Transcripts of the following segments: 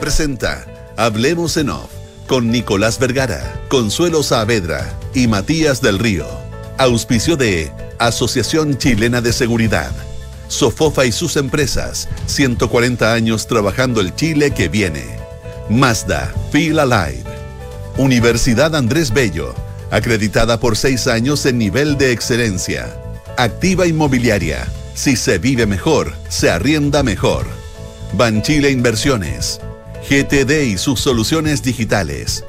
Presenta Hablemos en Off con Nicolás Vergara, Consuelo Saavedra y Matías del Río. Auspicio de Asociación Chilena de Seguridad. Sofofa y sus empresas, 140 años trabajando el Chile que viene. Mazda, Feel Alive. Universidad Andrés Bello, acreditada por seis años en nivel de excelencia. Activa Inmobiliaria. Si se vive mejor, se arrienda mejor. Banchile Inversiones. GTD y sus soluciones digitales.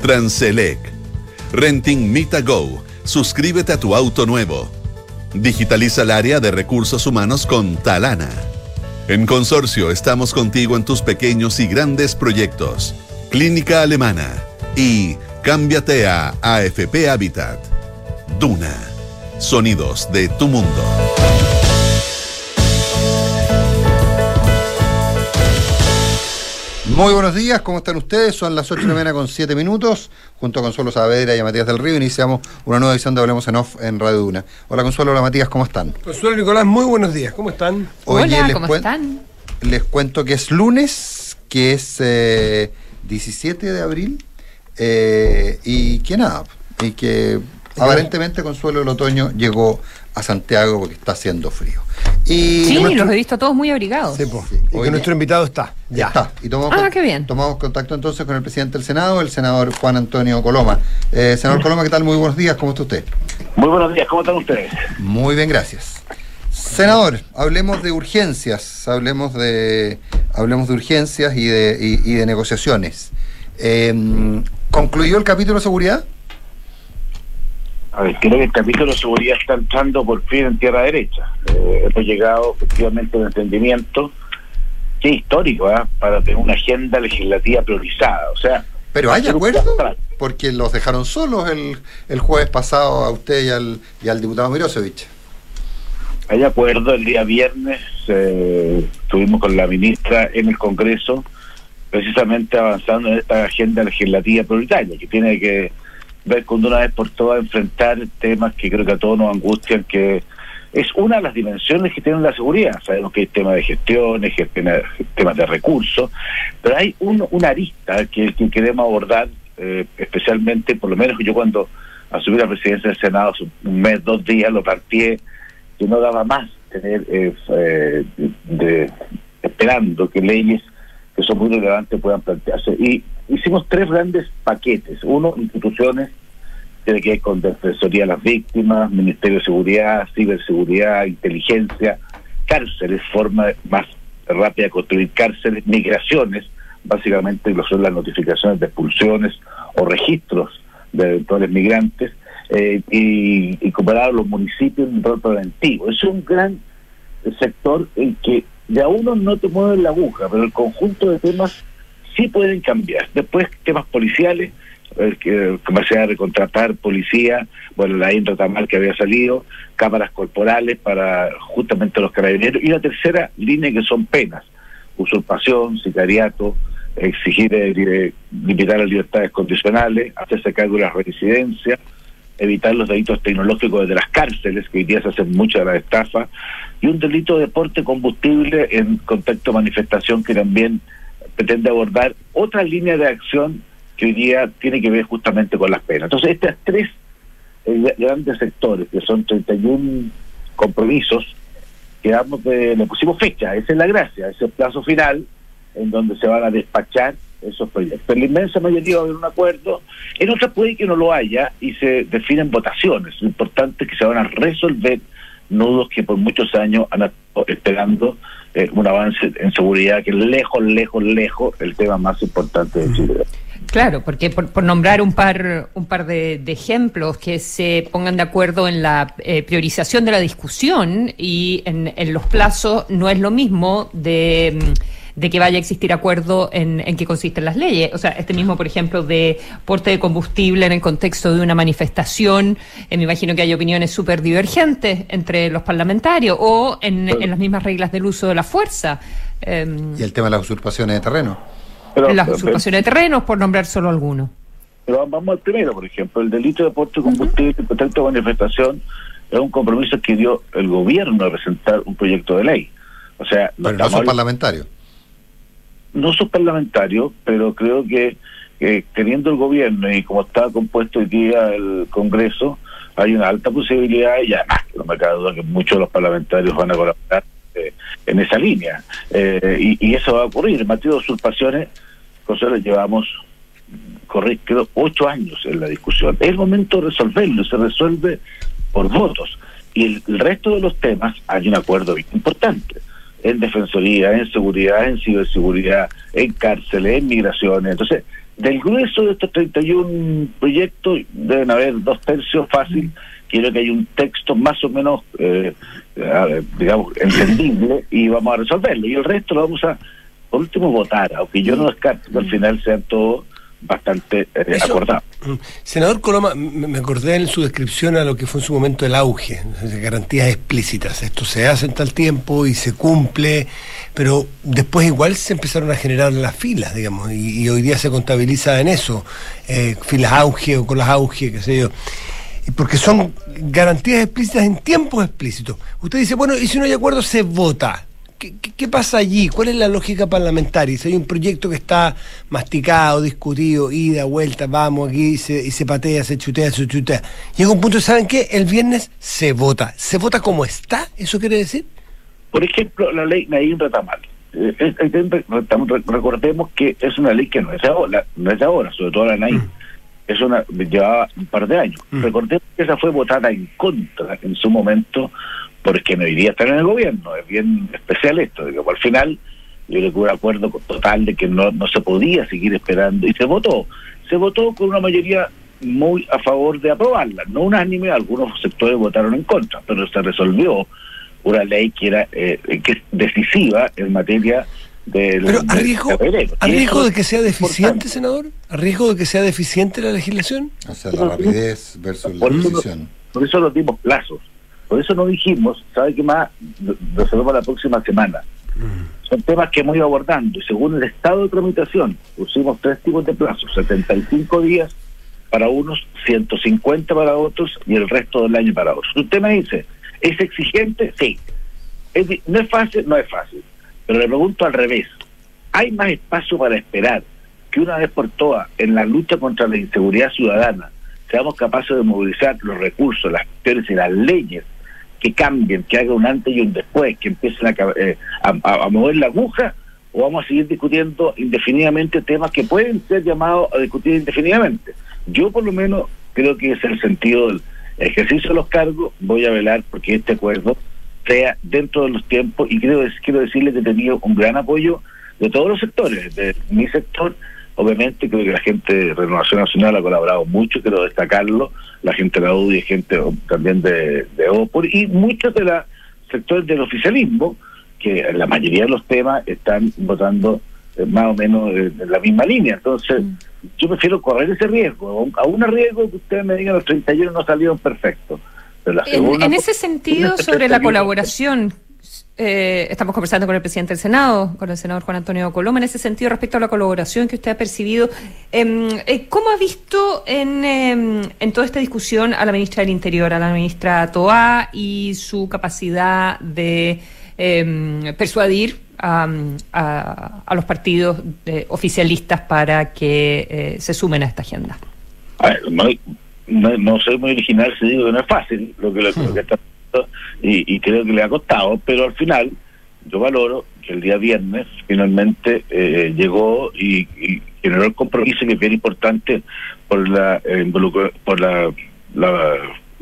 Transelec. Renting Mita Go. Suscríbete a tu auto nuevo. Digitaliza el área de recursos humanos con Talana. En Consorcio estamos contigo en tus pequeños y grandes proyectos. Clínica Alemana y cámbiate a AFP Habitat. Duna. Sonidos de tu mundo. Muy buenos días, ¿cómo están ustedes? Son las 8 de la mañana con 7 minutos. Junto a Consuelo Saavedra y a Matías del Río iniciamos una nueva edición de Hablemos en Off en Radio Duna. Hola Consuelo, hola Matías, ¿cómo están? Consuelo Nicolás, muy buenos días, ¿cómo están? Oye, Hola, les ¿cómo están? Les cuento que es lunes, que es eh, 17 de abril, eh, y que nada, y que aparentemente Consuelo el otoño llegó a Santiago porque está haciendo frío. Y Sí, nuestro- los he visto todos muy abrigados. Sí, po. Sí. Y que nuestro invitado está. Ya está. Y tomamos, Ah, qué bien. tomamos contacto entonces con el presidente del Senado, el senador Juan Antonio Coloma. Eh, senador Coloma, ¿qué tal? Muy buenos días, ¿cómo está usted? Muy buenos días, ¿cómo están ustedes? Muy bien, gracias. Senador, hablemos de urgencias, hablemos de, hablemos de urgencias y de, y, y de negociaciones. Eh, ¿Concluyó el capítulo de seguridad? A ver, creo que el capítulo de seguridad está entrando por fin en tierra derecha. Eh, hemos llegado efectivamente a un entendimiento que es histórico ¿ah? para tener una agenda legislativa priorizada. O sea, Pero hay acuerdo, porque los dejaron solos el, el jueves pasado a usted y al, y al diputado Mirosevich. Hay acuerdo, el día viernes eh, estuvimos con la ministra en el Congreso precisamente avanzando en esta agenda legislativa prioritaria que tiene que ver con de una vez por todas enfrentar temas que creo que a todos nos angustian, que es una de las dimensiones que tiene la seguridad. Sabemos que hay temas de gestiones, temas de recursos, pero hay un, una arista que, que queremos abordar, eh, especialmente, por lo menos yo cuando asumí la presidencia del Senado, hace un mes, dos días, lo partí que no daba más tener eh, eh, de, esperando que leyes que son muy relevantes puedan plantearse. Y hicimos tres grandes paquetes. Uno, instituciones, tiene que ver con Defensoría de las Víctimas, Ministerio de Seguridad, Ciberseguridad, Inteligencia, cárceles, forma más rápida de construir cárceles, migraciones, básicamente lo son las notificaciones de expulsiones o registros de eventuales migrantes, eh, y, y comparar los municipios en un rol preventivo. Es un gran sector en que de a uno no te mueve la aguja, pero el conjunto de temas sí pueden cambiar. Después, temas policiales, eh, que capacidad de recontratar policía, bueno, la ley Tamal que había salido, cámaras corporales para justamente los carabineros, y la tercera línea que son penas, usurpación, sicariato, exigir eh, dire- limitar las libertades condicionales, hacerse cargo de las residencias, evitar los delitos tecnológicos desde las cárceles, que hoy día se hacen muchas de las estafas, y un delito de porte combustible en contexto de manifestación que también pretende abordar otra línea de acción que hoy día tiene que ver justamente con las penas. Entonces, estas tres eh, grandes sectores, que son 31 compromisos, que damos de, le pusimos fecha, esa es la gracia, ese es el plazo final en donde se van a despachar esos proyectos. En la inmensa mayoría va a haber un acuerdo, en otras puede que no lo haya y se definen votaciones. Lo importante es que se van a resolver nudos que por muchos años han estado esperando eh, un avance en seguridad que es lejos, lejos, lejos el tema más importante de Chile. Claro, porque por, por nombrar un par, un par de, de ejemplos que se pongan de acuerdo en la eh, priorización de la discusión y en, en los plazos no es lo mismo de, mm, de que vaya a existir acuerdo en, en qué consisten las leyes. O sea, este mismo, por ejemplo, de porte de combustible en el contexto de una manifestación, eh, me imagino que hay opiniones súper divergentes entre los parlamentarios o en, en las mismas reglas del uso de la fuerza. em, Y el tema de las usurpaciones de terreno. Pero, las pero- usurpaciones de terrenos, por nombrar solo algunos. Pero vamos al primero, por ejemplo, el delito de porte de combustible en contexto de manifestación es un compromiso que dio el gobierno a presentar un proyecto de ley. O sea, no Pero no son parlamentarios. No soy parlamentario, pero creo que teniendo el gobierno y como está compuesto hoy día el Congreso, hay una alta posibilidad y además no me cabe duda que muchos de los parlamentarios van a colaborar eh, en esa línea. Eh, y, eso va a ocurrir. En materia de usurpaciones, nosotros llevamos creo, ocho años en la discusión. Es el momento de resolverlo, se resuelve por votos. Y el, resto de los temas hay un acuerdo importante en defensoría, en seguridad, en ciberseguridad, en cárceles, en migraciones. Entonces, del grueso de estos 31 proyectos deben haber dos tercios fácil. Quiero que hay un texto más o menos, eh, digamos, entendible y vamos a resolverlo. Y el resto lo vamos a, por último, votar, aunque yo no descarto que al final sean todos bastante eh, acordado. Mm. Senador Coloma, me acordé en su descripción a lo que fue en su momento el auge, garantías explícitas. Esto se hace en tal tiempo y se cumple, pero después igual se empezaron a generar las filas, digamos, y, hoy día se contabiliza en eso, eh, filas auge o con las auge, qué sé yo. Porque son garantías explícitas en tiempos explícitos. Usted dice, bueno, y si no hay acuerdo, se vota ¿Qué, pasa allí? ¿Cuál es la lógica parlamentaria? Si hay un proyecto que está masticado, discutido, ida, vuelta, vamos aquí, y se, patea, se chutea, se chutea. Llega un punto, ¿saben qué? El viernes se vota. ¿Se vota como está? ¿Eso quiere decir? Por ejemplo, la ley Naín Retamal. Eh, recordemos que es una ley que no es ahora, no es ahora sobre todo la Naín. Mm. Es una, llevaba un par de años. Mm. Recordemos que esa fue votada en contra en su momento porque no iría a estar en el gobierno. Es bien especial esto, que al final yo le tuve un acuerdo total de que no, no se podía seguir esperando y se votó. Se votó con una mayoría muy a favor de aprobarla, no unánime, algunos sectores votaron en contra, pero se resolvió una ley que era eh, que es decisiva en materia del Pero a riesgo, de que sea deficiente, senador, a riesgo de que sea deficiente la legislación. O sea, la rapidez versus la decisión. Por eso nos dimos plazos. Por eso no dijimos, ¿sabe qué más? Resolvemos la próxima semana. Mm. Son temas que hemos ido abordando y según el estado de tramitación pusimos tres tipos de plazos, 75 días para unos, 150 para otros y el resto del año para otros. Usted me dice, ¿es exigente? Sí. ¿No es fácil? No es fácil. Pero le pregunto al revés, ¿hay más espacio para esperar que una vez por todas en la lucha contra la inseguridad ciudadana seamos capaces de movilizar los recursos, las acciones y las leyes que cambien, que haga un antes y un después, que empiecen eh, a, mover la aguja, o vamos a seguir discutiendo indefinidamente temas que pueden ser llamados a discutir indefinidamente. Yo por lo menos creo que es el sentido del ejercicio de los cargos, voy a velar porque este acuerdo sea dentro de los tiempos y quiero, quiero decirle que he tenido un gran apoyo de todos los sectores, de mi sector Obviamente creo que la gente de Renovación Nacional ha colaborado mucho, quiero destacarlo, la gente de la UDI, gente también de, de OPOR y muchos de los sectores del oficialismo, que en la mayoría de los temas están votando eh, más o menos en la misma línea. Entonces, mm. yo prefiero correr ese riesgo, a un riesgo que ustedes me digan los 31 no salieron perfectos. en, ese sentido, sobre la colaboración, eh, estamos conversando con el presidente del Senado, con el senador Juan Antonio Coloma, en ese sentido respecto a la colaboración que usted ha percibido. Em, eh, ¿Cómo ha visto en, em, en, toda esta discusión a la ministra del Interior, a la ministra Toá y su capacidad de em, persuadir a, los partidos oficialistas para que eh, se sumen a esta agenda? no, soy muy original si digo que no es fácil lo que, lo que está y, creo que le ha costado, pero al final yo valoro que el día viernes finalmente eh, llegó y, generó el compromiso que es bien importante por la eh, por la, la,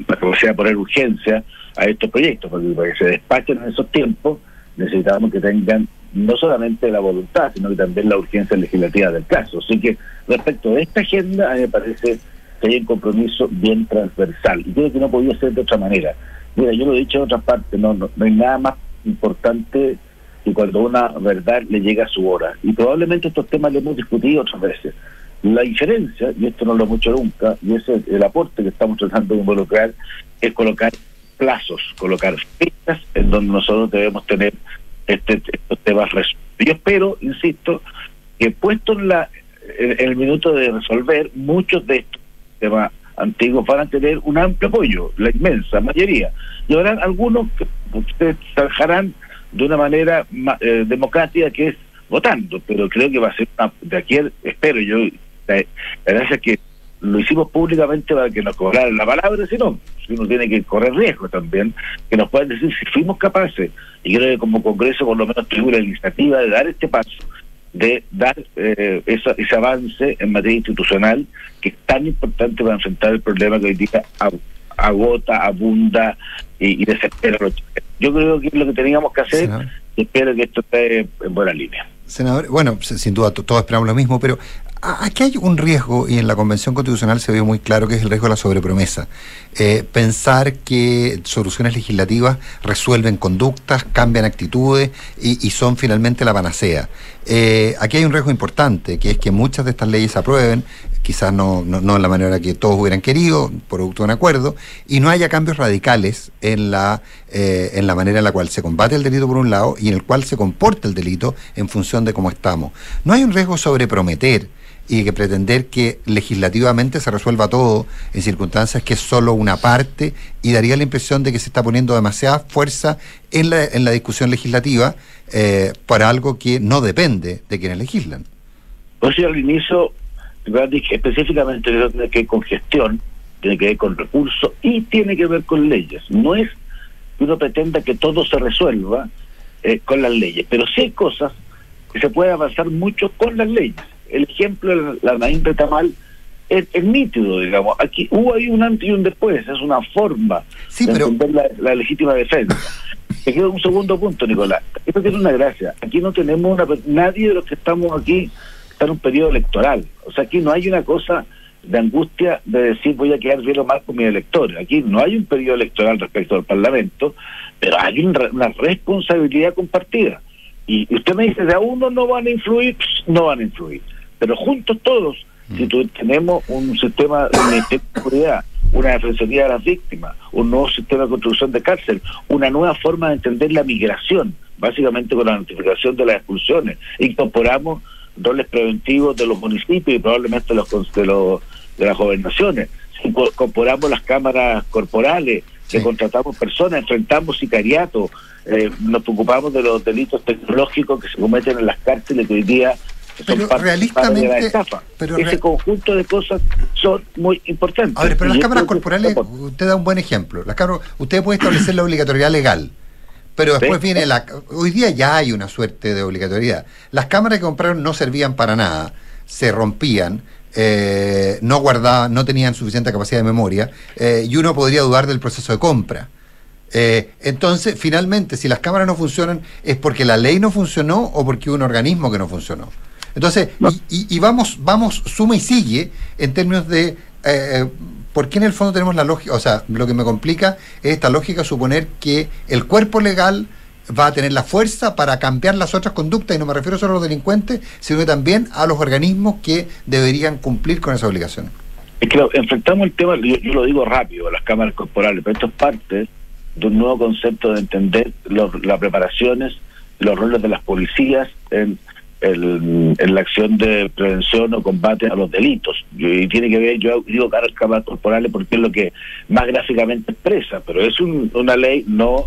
capacidad de poner urgencia a estos proyectos, porque para que se despachen en esos tiempos necesitamos que tengan no solamente la voluntad, sino que también la urgencia legislativa del caso. Así que respecto a esta agenda, a mí me parece que hay un compromiso bien transversal y creo que no podía ser de otra manera. Mira, yo lo he dicho en otras partes, no, no, hay nada más importante que cuando una verdad le llega a su hora. Y probablemente estos temas los hemos discutido otras veces. La diferencia, y esto no lo hemos hecho nunca, y ese es el aporte que estamos tratando de involucrar, es colocar plazos, colocar fechas en donde nosotros debemos tener este, estos temas resueltos. Yo espero, insisto, que puesto en, la, en el minuto de resolver, muchos de estos temas antiguos van a tener un amplio apoyo, la inmensa mayoría. Y habrá algunos que ustedes trabajarán de una manera eh, democrática, que es votando, pero creo que va a ser una, de aquí, espero yo, la, verdad es que lo hicimos públicamente para que nos cobraran la palabra, si no, si uno tiene que correr riesgo también, que nos puedan decir si fuimos capaces, y creo que como Congreso por lo menos tuvimos la iniciativa de dar este paso, de dar eh, ese avance en materia institucional que es tan importante para enfrentar el problema que hoy día agota, abunda y, desespera. Yo creo que es lo que teníamos que hacer y espero que esto esté en buena línea. Senador, bueno, sin duda todos esperamos lo mismo, pero aquí hay un riesgo, y en la Convención Constitucional se vio muy claro que es el riesgo de la sobrepromesa. Eh, pensar que soluciones legislativas resuelven conductas, cambian actitudes y, son finalmente la panacea. Eh, aquí hay un riesgo importante, que es que muchas de estas leyes se aprueben, quizás no, no, no, de la manera que todos hubieran querido, producto de un acuerdo, y no haya cambios radicales en la, eh, en la manera en la cual se combate el delito por un lado y en el cual se comporta el delito en función de cómo estamos. No hay un riesgo sobre prometer y que pretender que legislativamente se resuelva todo en circunstancias que es solo una parte y daría la impresión de que se está poniendo demasiada fuerza en la, en la discusión legislativa eh, para algo que no depende de quienes legislan. Pues al inicio específicamente tiene que ver con gestión, tiene que ver con recursos y tiene que ver con leyes. No es que uno pretenda que todo se resuelva eh, con las leyes, pero sí hay cosas que se puede avanzar mucho con las leyes. El ejemplo de la Naín Tamal es, es, nítido, digamos. Aquí hubo ahí un antes y un después, es una forma de entender la, legítima defensa. Me queda un segundo punto, Nicolás. Esto tiene una gracia. Aquí no tenemos una, nadie de los que estamos aquí está en un periodo electoral. O sea, aquí no hay una cosa de angustia de decir voy a quedar bien o mal con mis electores. Aquí no hay un periodo electoral respecto al Parlamento, pero hay una responsabilidad compartida. Y usted me dice, de a uno no van a influir, no van a influir. Pero juntos todos, si mm. tenemos un sistema de seguridad, una defensoría de las víctimas, un nuevo sistema de construcción de cárcel, una nueva forma de entender la migración, básicamente con la notificación de las expulsiones, incorporamos roles preventivos de los municipios y probablemente los, de, los, de las gobernaciones. Incorporamos las cámaras corporales, que contratamos personas, enfrentamos sicariato, eh, nos preocupamos de los delitos tecnológicos que se cometen en las cárceles que hoy día son parte, de la estafa. Ese conjunto de cosas son muy importantes. A ver, pero las cámaras corporales, usted da un buen ejemplo. Las cámaras, usted puede establecer la obligatoriedad legal pero después viene la... Hoy día ya hay una suerte de obligatoriedad. Las cámaras que compraron no servían para nada, se rompían, eh, no guardaban, no tenían suficiente capacidad de memoria, eh, y uno podría dudar del proceso de compra. Eh, entonces, finalmente, si las cámaras no funcionan, ¿es porque la ley no funcionó o porque hubo un organismo que no funcionó? Entonces, y, vamos, vamos, suma y sigue en términos de ¿por qué en el fondo tenemos la lógica? O sea, lo que me complica es esta lógica suponer que el cuerpo legal va a tener la fuerza para cambiar las otras conductas, y no me refiero solo a los delincuentes, sino también a los organismos que deberían cumplir con esa obligación. Es que enfrentamos el tema, yo, lo digo rápido, las cámaras corporales, pero esto es parte de un nuevo concepto de entender las preparaciones, los roles de las policías en el, en la acción de prevención o combate a los delitos. Y tiene que ver, yo digo cámaras corporales porque es lo que más gráficamente expresa, pero es una ley, no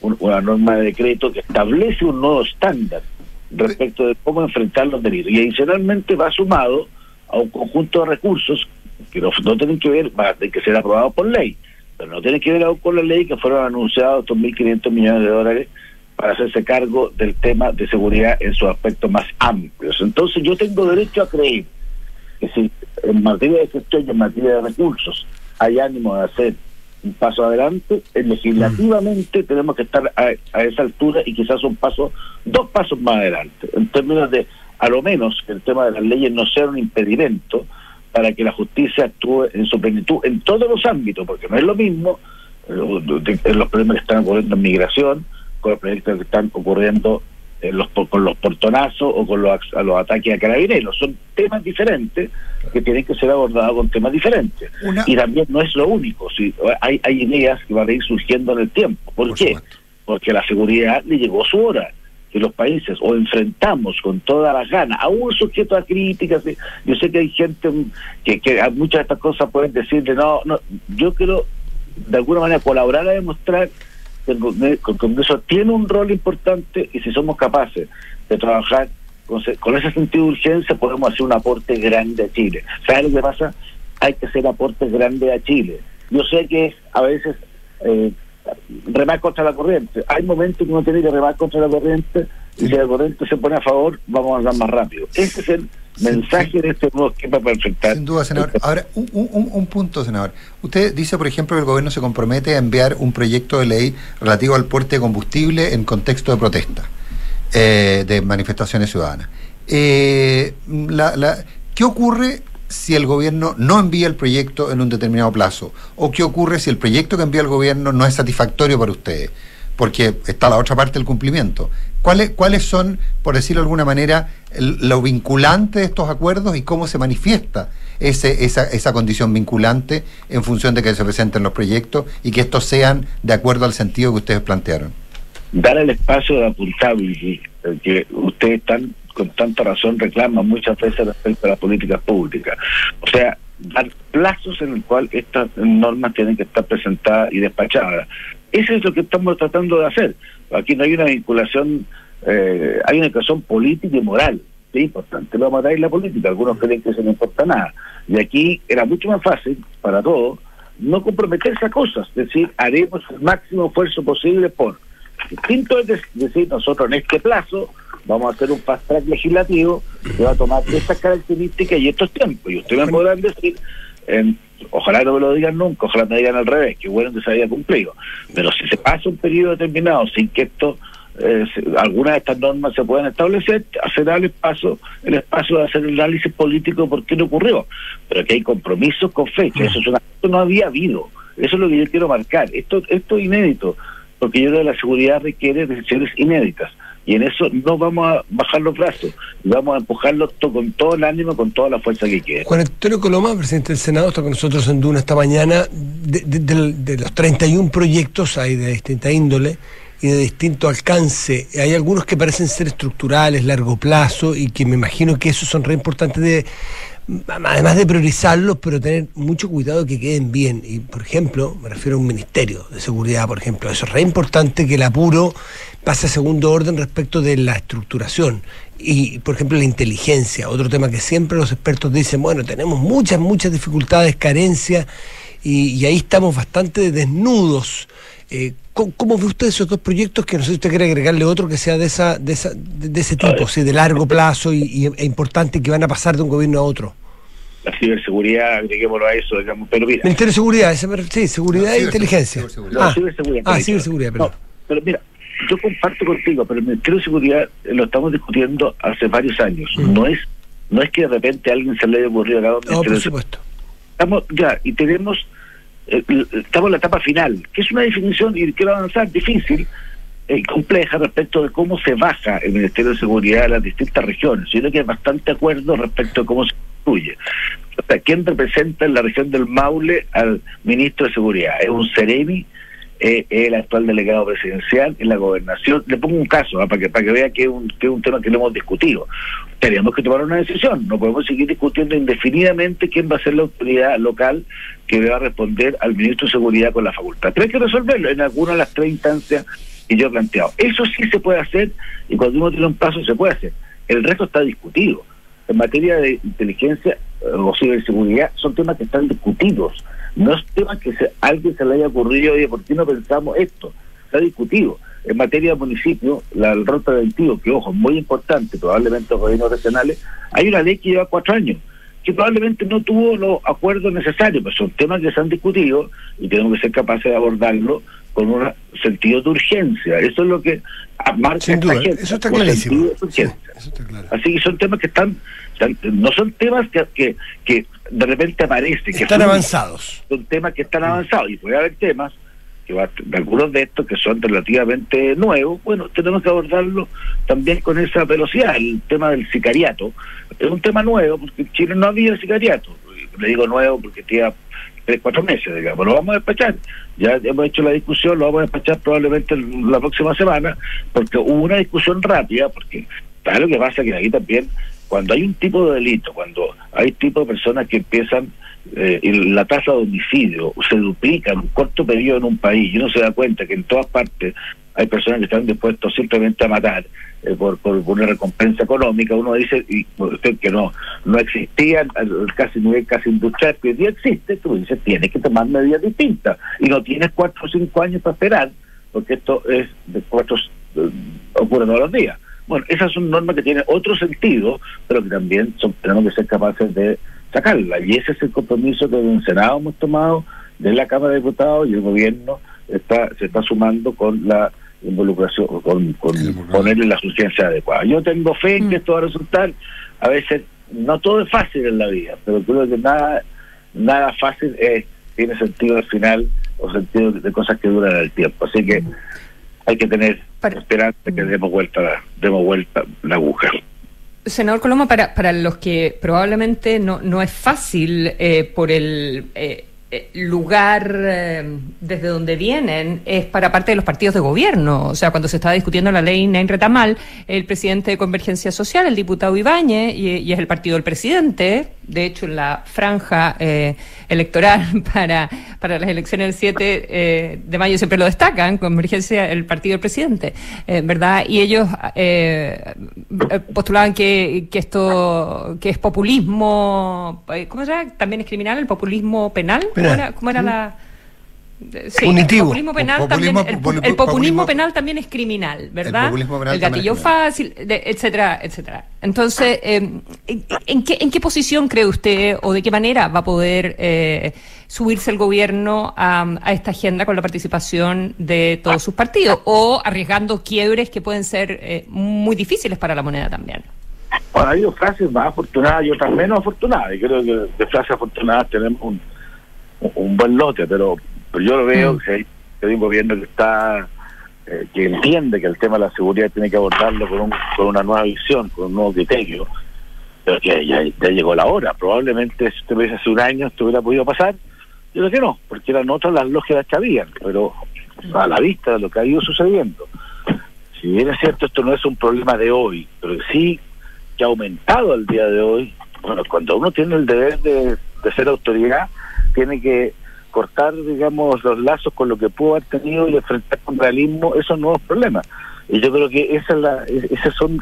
una norma de decreto que establece un nuevo estándar respecto de cómo enfrentar los delitos. Y adicionalmente va sumado a un conjunto de recursos que no, tienen que ver, va a que ser aprobado por ley, pero no tienen que ver aún con la ley que fueron anunciados 2.500 millones de dólares para hacerse cargo del tema de seguridad en sus aspectos más amplios. Entonces yo tengo derecho a creer que si en materia de gestión y en materia de recursos hay ánimo de hacer un paso adelante, eh, legislativamente tenemos que estar a, esa altura y quizás un paso, dos pasos más adelante, en términos de, a lo menos, que el tema de las leyes no sea un impedimento para que la justicia actúe en su plenitud en todos los ámbitos, porque no es lo mismo eh, los problemas que están ocurriendo en migración, con los proyectos que están ocurriendo en los, con los portonazos o con los, los ataques a carabineros. Son temas diferentes que tienen que ser abordados con temas diferentes. Y también no es lo único. Si, hay, hay ideas que van a ir surgiendo en el tiempo. ¿Por, qué? Porque la seguridad le llegó su hora. Que los países o enfrentamos con todas las ganas, aún sujeto a críticas. Yo sé que hay gente que, que a muchas de estas cosas pueden decirle, no, no, yo quiero de alguna manera colaborar a demostrar el Congreso tiene un rol importante y si somos capaces de trabajar con, con ese sentido de urgencia podemos hacer un aporte grande a Chile. ¿Sabes lo que pasa? Hay que hacer aportes grandes a Chile. Yo sé que a veces eh, remar contra la corriente. Hay momentos que uno tiene que remar contra la corriente y si la corriente se pone a favor, vamos a andar más rápido. Ese es el mensaje de este nuevo esquema para enfrentar. Sin duda, senador. Ahora, un, un, un, punto, senador. Usted dice, por ejemplo, que el gobierno se compromete a enviar un proyecto de ley relativo al porte de combustible en contexto de protesta, eh, de manifestaciones ciudadanas. Eh, la, la, ¿Qué ocurre si el gobierno no envía el proyecto en un determinado plazo? ¿O qué ocurre si el proyecto que envía el gobierno no es satisfactorio para ustedes? Porque está la otra parte del cumplimiento. ¿Cuáles, ¿Cuáles son, por decirlo de alguna manera, lo vinculante de estos acuerdos y cómo se manifiesta ese, esa, esa condición vinculante en función de que se presenten los proyectos y que estos sean de acuerdo al sentido que ustedes plantearon? Dar el espacio de apuntable que ustedes están con tanta razón reclaman muchas veces respecto a las políticas públicas. O sea, dar plazos en el cual estas normas tienen que estar presentadas y despachadas. Eso es lo que estamos tratando de hacer. Aquí no hay una vinculación, eh, hay una vinculación política y moral. Es importante, lo vamos a dar la política. Algunos creen que eso no importa nada. Y aquí era mucho más fácil para todos no comprometerse a cosas. Es decir, haremos el máximo esfuerzo posible por. Distinto es decir, nosotros en este plazo vamos a hacer un fast track legislativo que va a tomar estas características y estos tiempos. Y ustedes me podrán decir, ojalá no me lo digan nunca, ojalá me digan al revés, que bueno que se haya cumplido. Pero si se pasa un periodo determinado sin que esto, eh, algunas de estas normas se puedan establecer, será el espacio, el espacio de hacer el análisis político de por qué no ocurrió. Pero que hay compromisos con fecha, eso, es una, no había habido. Eso es lo que yo quiero marcar. Esto, esto es inédito, porque yo creo que la seguridad requiere decisiones inéditas y en eso no vamos a bajar los brazos, vamos a empujarlo con todo el ánimo, con toda la fuerza que quiera. Juan Antonio Coloma, presidente del Senado, está con nosotros en Duna esta mañana. De, de, de, de los 31 proyectos hay de distinta índole y de distinto alcance. Hay algunos que parecen ser estructurales, largo plazo, y que me imagino que esos son re importantes de además de priorizarlos, pero tener mucho cuidado que queden bien. Y, por ejemplo, me refiero a un ministerio de seguridad, por ejemplo. Eso es re importante que el apuro pase a segundo orden respecto de la estructuración. Y, por ejemplo, la inteligencia, otro tema que siempre los expertos dicen, bueno, tenemos muchas, muchas dificultades, carencias, y, y ahí estamos bastante desnudos. Eh, ¿cómo, ¿cómo, ve usted esos dos proyectos que no sé si usted quiere agregarle otro que sea de esa de, esa, de, ese tipo, sí, de largo plazo y, y, e importante que van a pasar de un gobierno a otro? La ciberseguridad, agreguémoslo a eso, digamos, pero mira. Ministerio de Seguridad, ese, sí, seguridad no, e inteligencia. Ciberseguridad. No, ah, ciberseguridad. Ah, ciberseguridad, perdón. No, pero mira, yo comparto contigo, pero el Ministerio de Seguridad lo estamos discutiendo hace varios años. Mm. No es no es que de repente a alguien se le haya ocurrido acá No, por supuesto. Estamos ya, y tenemos estamos en la etapa final, que es una definición, y quiero avanzar, difícil y eh, compleja respecto de cómo se baja el Ministerio de Seguridad a las distintas regiones. Yo creo que hay bastante acuerdo respecto a cómo se construye. ¿quién representa en la región del Maule al ministro de Seguridad? ¿Es un Ceremi? ¿Es el actual delegado presidencial en la gobernación? Le pongo un caso ¿eh? para que para que vea que es, un, que es un tema que lo hemos discutido. Tenemos que tomar una decisión. No podemos seguir discutiendo indefinidamente quién va a ser la autoridad local que deba responder al ministro de Seguridad con la facultad. Pero hay que resolverlo en alguna de las tres instancias que yo he planteado. Eso sí se puede hacer y cuando uno tiene un paso se puede hacer. El resto está discutido. En materia de inteligencia o ciberseguridad son temas que están discutidos. No es tema que se, alguien se le haya ocurrido, oye, ¿por qué no pensamos esto? Está discutido. En materia de municipio, la, el rol preventivo, que ojo, muy importante, probablemente los gobiernos regionales, hay una ley que lleva cuatro años que probablemente no tuvo los acuerdos necesarios, pero son temas que se han discutido y tenemos que ser capaces de abordarlo con un sentido de urgencia. Eso es lo que marca esta Eso está clarísimo. Sí, eso está claro. Así que son temas que están, no son temas que, que, que de repente aparecen. Que están avanzados. Son temas que están avanzados y puede haber temas que va, algunos de estos que son relativamente nuevos, bueno, tenemos que abordarlo también con esa velocidad. El tema del sicariato es un tema nuevo, porque en Chile no había sicariato. Le digo nuevo porque tenía tres, cuatro meses, digamos. Lo vamos a despachar. Ya hemos hecho la discusión, lo vamos a despachar probablemente la próxima semana, porque hubo una discusión rápida, porque ¿sabes lo que pasa? Que ahí también, cuando hay un tipo de delito, cuando hay tipo de personas que empiezan eh, la tasa de homicidio se duplica en un corto periodo en un país y uno se da cuenta que en todas partes hay personas que están dispuestos simplemente a matar, eh, por, una recompensa económica, uno dice y usted que no no existía casi nivel casi industrial que hoy día existe, tú dices tienes que tomar medidas distintas y no tienes cuatro o cinco años para esperar, porque esto es de cuatro eh, ocurre todos los días. Bueno, esas son normas que tienen otro sentido, pero que también son, tenemos que ser capaces de sacarla. Y ese es el compromiso que en el Senado hemos tomado, de la Cámara de Diputados y el gobierno está se está sumando con la involucración, con, con ponerle la suficiencia adecuada. Yo tengo fe en que mm. esto va a resultar, a veces no todo es fácil en la vida, pero creo que nada nada fácil es, tiene sentido al final o sentido de cosas que duran el tiempo. Así que mm. Hay que tener esperanza que mm. demos vuelta, demos vuelta la aguja. Senador Coloma, para, para los que probablemente no, no es fácil eh, por el eh, lugar eh, desde donde vienen es para parte de los partidos de gobierno. O sea, cuando se estaba discutiendo la ley Nain Retamal, el presidente de Convergencia Social, el diputado Ibáñez, y, es el partido del presidente, de hecho, en la franja eh, electoral para, para las elecciones del 7 de mayo siempre lo destacan, Convergencia, el partido del presidente, ¿verdad? Y ellos postulaban que, que esto, que es populismo, ¿cómo se llama? También es criminal el populismo penal. ¿Cómo era, la...? Sí, el populismo penal también el, populismo, penal también es criminal, ¿verdad? El, gatillo fácil, etcétera, etcétera. Entonces, eh, ¿en, qué, ¿en qué posición cree usted o de qué manera va a poder eh, subirse el gobierno a, esta agenda con la participación de todos sus partidos o arriesgando quiebres que pueden ser eh, muy difíciles para la moneda también? Bueno, hay dos frases más afortunadas y otras menos afortunadas. Y creo que de frases afortunadas tenemos un un buen lote, pero, pero yo lo veo mm. que, hay, un gobierno que está eh, que entiende que el tema de la seguridad tiene que abordarlo con, un, con una nueva visión, con un nuevo criterio, pero que ya, llegó la hora. Probablemente si usted me dice hace un año esto hubiera podido pasar, yo creo que no, porque eran otras las lógicas que habían, pero a la vista de lo que ha ido sucediendo. Si bien es cierto, esto no es un problema de hoy, pero sí que ha aumentado el día de hoy. Bueno, cuando uno tiene el deber de, de ser autoridad, tiene que cortar, digamos, los lazos con lo que pudo haber tenido y enfrentar con realismo esos nuevos problemas. Y yo creo que esa es la, ese son,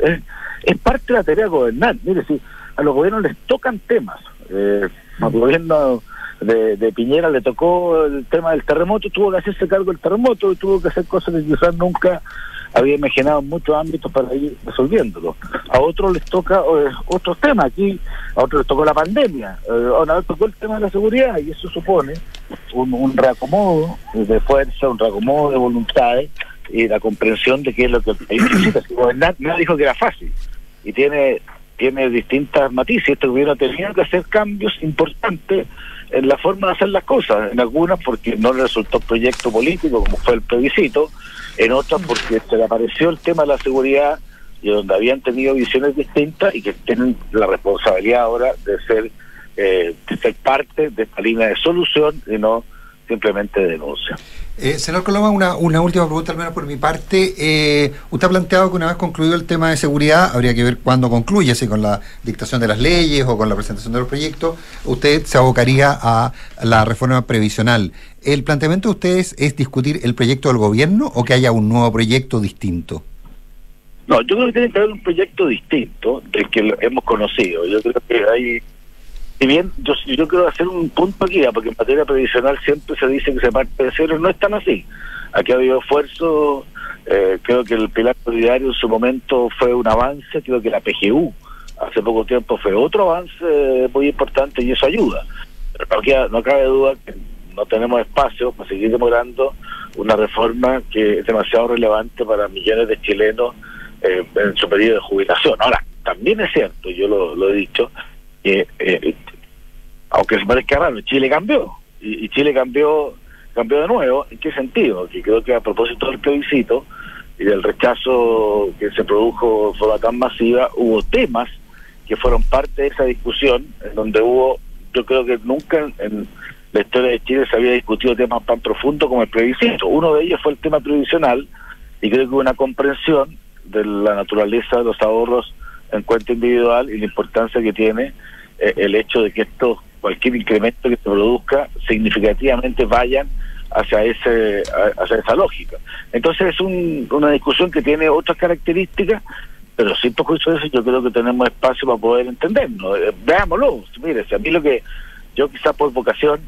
es, parte de la tarea de gobernar. Mire, si a los gobiernos les tocan temas, eh, al gobierno de, de, Piñera le tocó el tema del terremoto, tuvo que hacerse cargo del terremoto y tuvo que hacer cosas que quizás nunca había imaginado muchos ámbitos para ir resolviéndolo. A otros les toca eh, otros temas, aquí a otros les tocó la pandemia, a una vez tocó el tema de la seguridad y eso supone un, un reacomodo de fuerza, un reacomodo de voluntades y la comprensión de qué es lo que el país necesita. Nadie dijo que era fácil y tiene tiene distintas matices. Este gobierno ha tenido que hacer cambios importantes en la forma de hacer las cosas, en algunas porque no le resultó proyecto político como fue el plebiscito, en otras porque se le apareció el tema de la seguridad y donde habían tenido visiones distintas y que tienen la responsabilidad ahora de ser, eh, de ser parte de esta línea de solución y no simplemente de denuncia. Eh, senador Coloma, una, una última pregunta, al menos por mi parte. Eh, usted ha planteado que una vez concluido el tema de seguridad, habría que ver cuándo concluye, si con la dictación de las leyes o con la presentación de los proyectos, usted se abocaría a la reforma previsional. ¿El planteamiento de ustedes es discutir el proyecto del gobierno o que haya un nuevo proyecto distinto? No, yo creo que tiene que haber un proyecto distinto del que hemos conocido. Yo creo que hay si bien yo, yo quiero hacer un punto aquí, porque en materia previsional siempre se dice que se parte de cero, no es tan así. Aquí ha habido esfuerzo, eh, creo que el pilar solidario en su momento fue un avance, creo que la PGU hace poco tiempo fue otro avance muy importante y eso ayuda. Pero no, cabe duda que no tenemos espacio para seguir demorando una reforma que es demasiado relevante para millones de chilenos eh, en su periodo de jubilación. Ahora, también es cierto, yo lo, he dicho, que eh, aunque se parezca raro, Chile cambió. Y, Chile cambió cambió de nuevo. ¿En qué sentido? Que creo que a propósito del plebiscito y del rechazo que se produjo de forma tan masiva, hubo temas que fueron parte de esa discusión, en donde hubo, yo creo que nunca en la historia de Chile se había discutido temas tan profundos como el plebiscito. Uno de ellos fue el tema previsional, y creo que hubo una comprensión de la naturaleza de los ahorros en cuenta individual y la importancia que tiene eh, el hecho de que estos cualquier incremento que se produzca significativamente vayan hacia ese hacia esa lógica. Entonces es una discusión que tiene otras características, pero sin perjuicio de eso yo creo que tenemos espacio para poder entendernos. Eh, veámoslo, mire, si a mí lo que yo quizás por vocación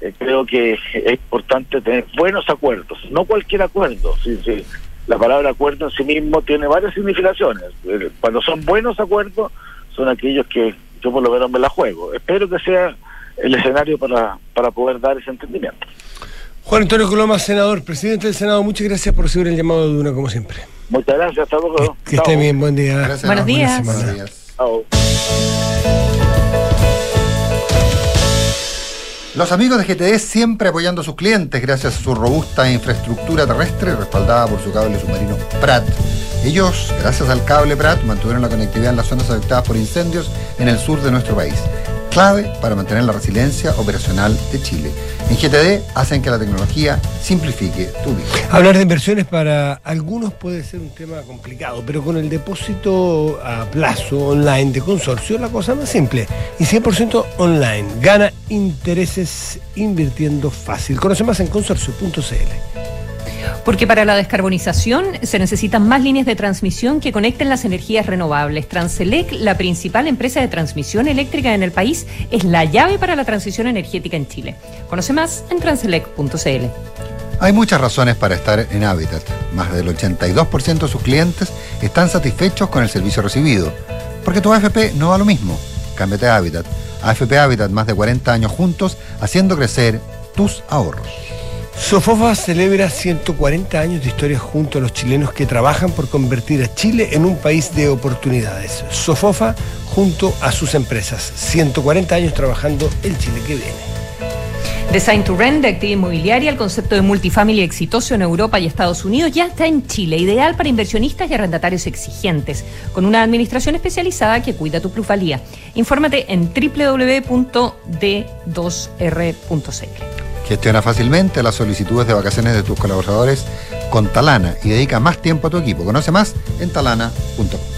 eh, creo que es importante tener buenos acuerdos, no cualquier acuerdo. Sí, sí. La palabra acuerdo en sí mismo tiene varias significaciones. Eh, cuando son buenos acuerdos, son aquellos que yo por lo menos me la juego. Espero que sea el escenario para, para poder dar ese entendimiento. Juan Antonio Coloma, senador, presidente del Senado, muchas gracias por recibir el llamado de una como siempre. Muchas gracias, hasta luego. Que, esté bien, buen día. Buenos días. Buenos días. Los amigos de GTD siempre apoyando a sus clientes gracias a su robusta infraestructura terrestre respaldada por su cable submarino Prat. Ellos, gracias al cable Prat, mantuvieron la conectividad en las zonas afectadas por incendios en el sur de nuestro país clave para mantener la resiliencia operacional de Chile. En GTD hacen que la tecnología simplifique tu vida. Hablar de inversiones para algunos puede ser un tema complicado, pero con el depósito a plazo online de consorcio la cosa más simple y 100% online. Gana intereses invirtiendo fácil. Conoce más en consorcio.cl. Porque para la descarbonización se necesitan más líneas de transmisión que conecten las energías renovables. Transelec, la principal empresa de transmisión eléctrica en el país, es la llave para la transición energética en Chile. Conoce más en transelec.cl. Hay muchas razones para estar en Habitat. Más del 82% de sus clientes están satisfechos con el servicio recibido. Porque tu AFP no va lo mismo. Cámbiate a Habitat. AFP Habitat, más de 40 años juntos, haciendo crecer tus ahorros. Sofofa celebra 140 años de historia junto a los chilenos que trabajan por convertir a Chile en un país de oportunidades. Sofofa junto a sus empresas. 140 años trabajando el Chile que viene. Design to Rent de actividad inmobiliaria, el concepto de multifamily exitoso en Europa y Estados Unidos ya está en Chile, ideal para inversionistas y arrendatarios exigentes, con una administración especializada que cuida tu plusvalía. Infórmate en www.d2r.cl. Gestiona fácilmente las solicitudes de vacaciones de tus colaboradores con Talana y dedica más tiempo a tu equipo. Conoce más en talana.com.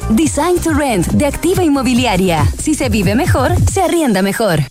Design to Rent de Activa Inmobiliaria. Si se vive mejor, se arrienda mejor.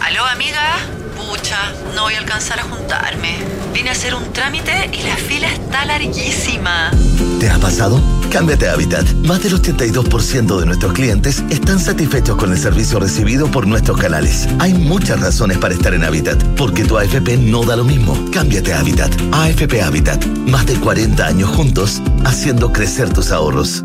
Aló, amiga. Pucha, no voy a alcanzar a juntarme. Vine a hacer un trámite y la fila está larguísima. ¿Te ha pasado? Cámbiate a Habitat. Más del 82% de nuestros clientes están satisfechos con el servicio recibido por nuestros canales. Hay muchas razones para estar en Habitat, porque tu AFP no da lo mismo. Cámbiate a Habitat. AFP Habitat. Más de 40 años juntos, haciendo crecer tus ahorros.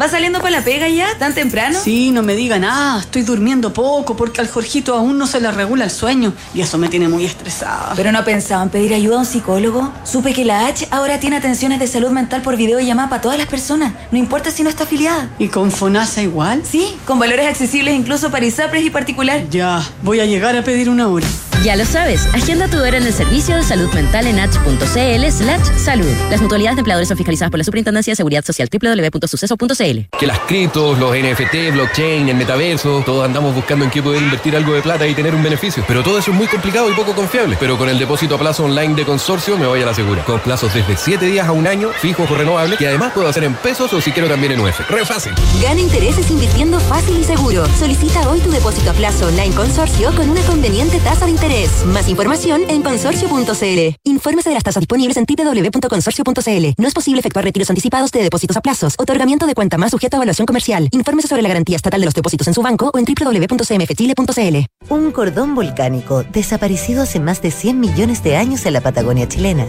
¿Va saliendo para la pega ya? ¿Tan temprano? Sí, no me diga nada. Estoy durmiendo poco porque al Jorgito aún no se le regula el sueño y eso me tiene muy estresada. ¿Pero no pensaba en pedir ayuda a un psicólogo? Supe que la H ahora tiene atenciones de salud mental por videollamada para todas las personas, no importa si no está afiliada. ¿Y con FONASA igual? Sí, con valores accesibles incluso para ISAPRES y particular. Ya, voy a llegar a pedir una hora. Ya lo sabes, agenda tu hora en el servicio de salud mental en h.cl slash salud. Las mutualidades de empleadores son fiscalizadas por la Superintendencia de Seguridad Social www.suceso.cl. Que las criptos, los NFT, blockchain, el metaverso, todos andamos buscando en qué poder invertir algo de plata y tener un beneficio. Pero todo eso es muy complicado y poco confiable. Pero con el depósito a plazo online de consorcio me voy a la segura. Con plazos desde 7 días a un año, fijos o renovables, que además puedo hacer en pesos o si quiero también en UF. Re fácil. Gana intereses invirtiendo fácil y seguro. Solicita hoy tu depósito a plazo online consorcio con una conveniente tasa de interés. Más información en consorcio.cl. Infórmese de las tasas disponibles en www.consorcio.cl. No es posible efectuar retiros anticipados de depósitos a plazos. Otorgamiento de cuenta más sujeto a evaluación comercial. Infórmese sobre la garantía estatal de los depósitos en su banco o en www.cmfchile.cl. Un cordón volcánico desaparecido hace más de 100 millones de años en la Patagonia chilena.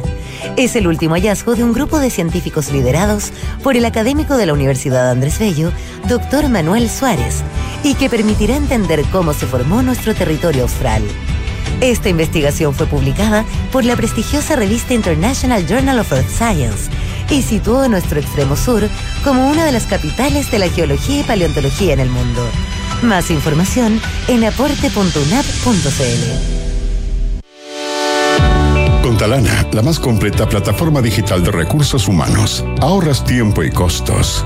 Es el último hallazgo de un grupo de científicos liderados por el académico de la Universidad Andrés Bello, doctor Manuel Suárez, y que permitirá entender cómo se formó nuestro territorio austral. Esta investigación fue publicada por la prestigiosa revista International Journal of Earth Science y situó nuestro extremo sur como una de las capitales de la geología y paleontología en el mundo. Más información en aporte.unap.cl. Con Talana, la más completa plataforma digital de recursos humanos, ahorras tiempo y costos.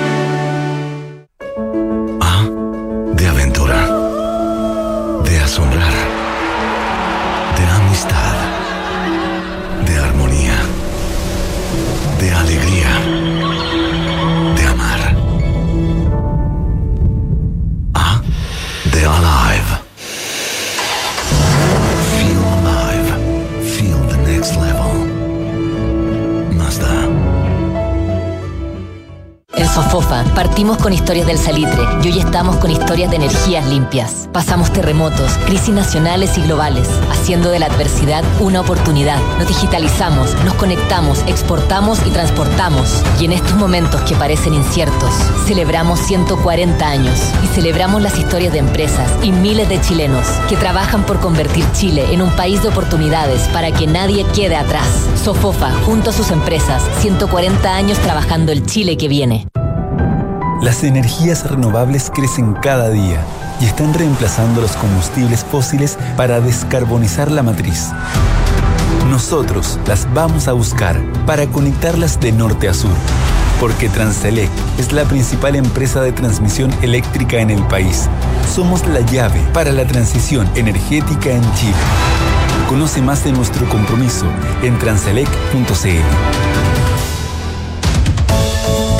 historias del salitre y hoy estamos con historias de energías limpias. Pasamos terremotos, crisis nacionales y globales, haciendo de la adversidad una oportunidad. Nos digitalizamos, nos conectamos, exportamos y transportamos. Y en estos momentos que parecen inciertos, celebramos 140 años y celebramos las historias de empresas y miles de chilenos que trabajan por convertir Chile en un país de oportunidades para que nadie quede atrás. Sofofa, junto a sus empresas, 140 años trabajando el Chile que viene. Las energías renovables crecen cada día y están reemplazando los combustibles fósiles para descarbonizar la matriz. Nosotros las vamos a buscar para conectarlas de norte a sur, porque Transelec es la principal empresa de transmisión eléctrica en el país. Somos la llave para la transición energética en Chile. Conoce más de nuestro compromiso en transelec.cl.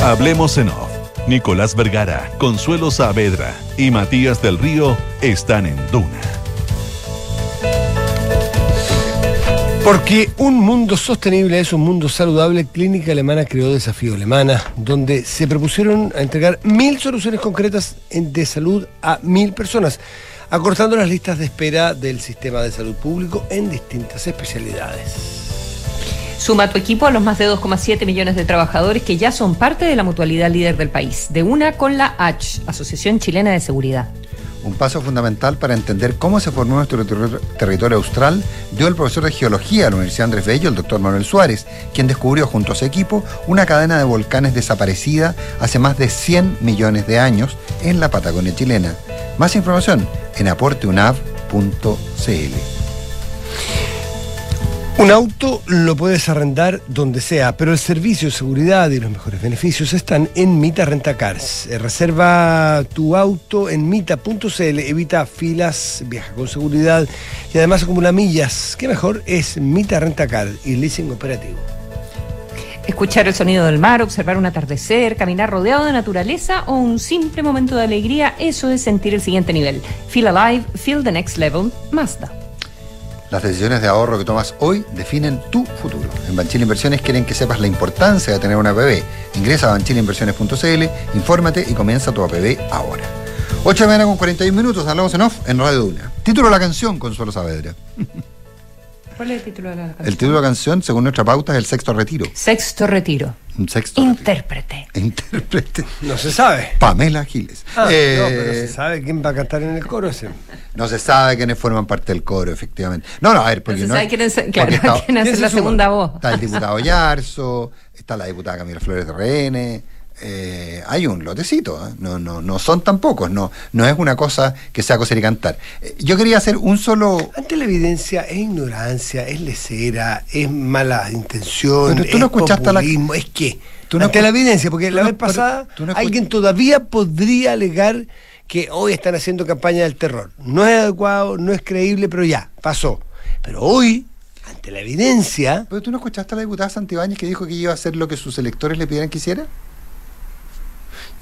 Hablemos en off. Nicolás Vergara, Consuelo Saavedra y Matías del Río están en Duna. Porque un mundo sostenible es un mundo saludable, Clínica Alemana creó Desafío Alemana, donde se propusieron a entregar mil soluciones concretas de salud a mil personas, acortando las listas de espera del sistema de salud público en distintas especialidades. Suma a tu equipo a los más de 2,7 millones de trabajadores que ya son parte de la mutualidad líder del país, de una con la H, Asociación Chilena de Seguridad. Un paso fundamental para entender cómo se formó nuestro ter- territorio austral dio el profesor de geología de la Universidad Andrés Bello, el doctor Manuel Suárez, quien descubrió junto a su equipo una cadena de volcanes desaparecida hace más de 100 millones de años en la Patagonia chilena. Más información en aporteunav.cl. Un auto lo puedes arrendar donde sea, pero el servicio de seguridad y los mejores beneficios están en Mita Rentacars. Eh, Reserva tu auto en mita.cl, evita filas, viaja con seguridad y además acumula millas. ¿Qué mejor? Es Mita Rentacar y leasing operativo. Escuchar el sonido del mar, observar un atardecer, caminar rodeado de naturaleza o un simple momento de alegría, eso es sentir el siguiente nivel. Feel alive, feel the next level, Mazda. Las decisiones de ahorro que tomas hoy definen tu futuro. En Banchile Inversiones quieren que sepas la importancia de tener una APB. Ingresa a banchileinversiones.cl, infórmate y comienza tu APB ahora. 8 de mañana con 41 minutos, hablamos en off en Radio Duna. Título de la canción, Consuelo Saavedra. ¿Cuál es el título de la canción? El título de la canción, según nuestra pauta, es El Sexto Retiro. Sexto retiro. Un sexto Intérprete. Intérprete. No se sabe. Pamela Giles. Ah, Eh, no, pero se sabe quién va a cantar en el coro ese. No se sabe quiénes forman parte del coro, efectivamente. No, no, a ver, porque No se no. sabe quién es- claro, está- quién hace la segunda voz. Está el diputado Yarzo, está la diputada Camila Flores de RN. Eh, hay un lotecito, ¿eh? no, no, no son tan pocos, no, no es una cosa que sea coser y cantar. Eh, yo quería hacer un solo. Ante la evidencia es ignorancia, es lecera, es mala intención, Pero tú no es escuchaste la- populismo, es que Tú no ante escu- la evidencia, porque la no- vez pasada tú no alguien todavía podría alegar que hoy están haciendo campaña del terror. No es adecuado, no es creíble, pero ya, pasó. Pero hoy, ante la evidencia, ¿Pero tú no escuchaste a la diputada Santibáñez que dijo que iba a hacer lo que sus electores le pidieran que hiciera?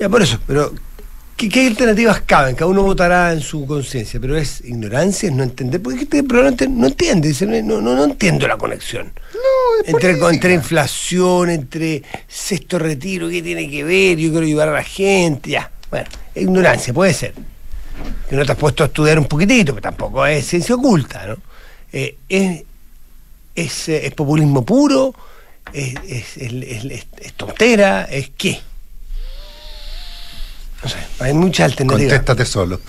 Ya por eso, pero ¿qué, qué alternativas caben? Cada uno votará en su conciencia, pero es ignorancia, es no entender, porque gente probablemente no entiende, dice, no, no, no entiendo la conexión. entre, entre inflación, entre sexto retiro, ¿qué tiene que ver? Yo quiero ayudar a la gente, ya. Bueno, ignorancia, puede ser. Que no te has puesto a estudiar un poquitito, pero tampoco es ciencia oculta, ¿no? Eh, es, es, eh, es populismo puro, es- es tontera, es qué. No sé, hay muchas alternativas. Contéstate solo.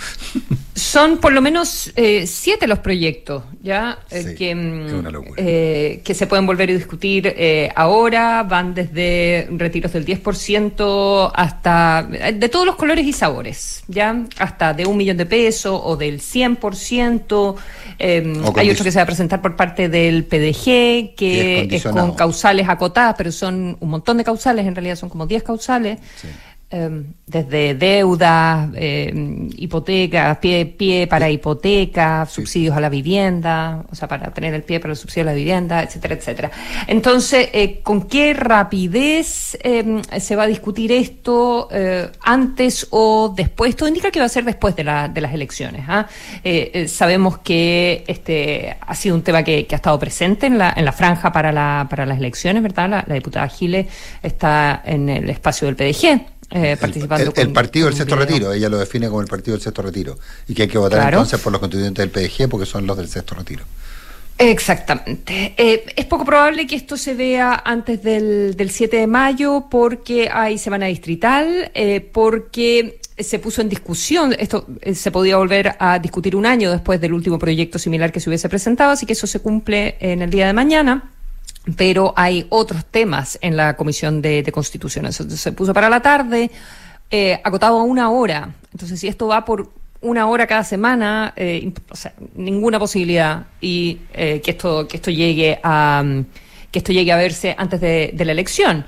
Son por lo menos eh, siete los proyectos ya eh, Sí, que, mm, es una locura. eh, que se pueden volver a discutir eh, ahora. Van desde retiros del 10% hasta de todos los colores y sabores, ya hasta de un millón de pesos o del 100%. eh, O hay otro que se va a presentar por parte del PDG Que es es, con causales acotadas, pero son un montón de causales, en realidad son como 10 causales. Eh, desde deudas, eh, hipotecas, pie, pie para hipoteca, subsidios a la vivienda, o sea, para tener el pie para el subsidio a la vivienda, etcétera, etcétera. Entonces, eh, ¿con qué rapidez eh, se va a discutir esto eh, antes o después? Todo indica que va a ser después de, la- de las elecciones. ¿ah? Eh, eh, sabemos que este ha sido un tema que, que ha estado presente en la, en la franja para, la, para las elecciones, ¿verdad? La, la diputada Giles está en el espacio del PDG. Eh, participando El, partido del sexto retiro, ella lo define como el partido del sexto retiro. Y que hay que votar Claro. entonces por los constituyentes del PDG porque son los del sexto retiro. Exactamente. Eh, es poco probable que esto se vea antes del, del 7 de mayo porque hay semana distrital, eh, porque se puso en discusión, esto eh, se podía volver a discutir un año después del último proyecto similar que se hubiese presentado, así que eso se cumple en el día de mañana. Pero hay otros temas en la Comisión de, de Constitución. Eso se puso para la tarde, eh, acotado a una hora. Entonces, si esto va por una hora cada semana, eh, o sea, ninguna posibilidad y eh, que esto que esto llegue a que esto llegue a verse antes de, de la elección.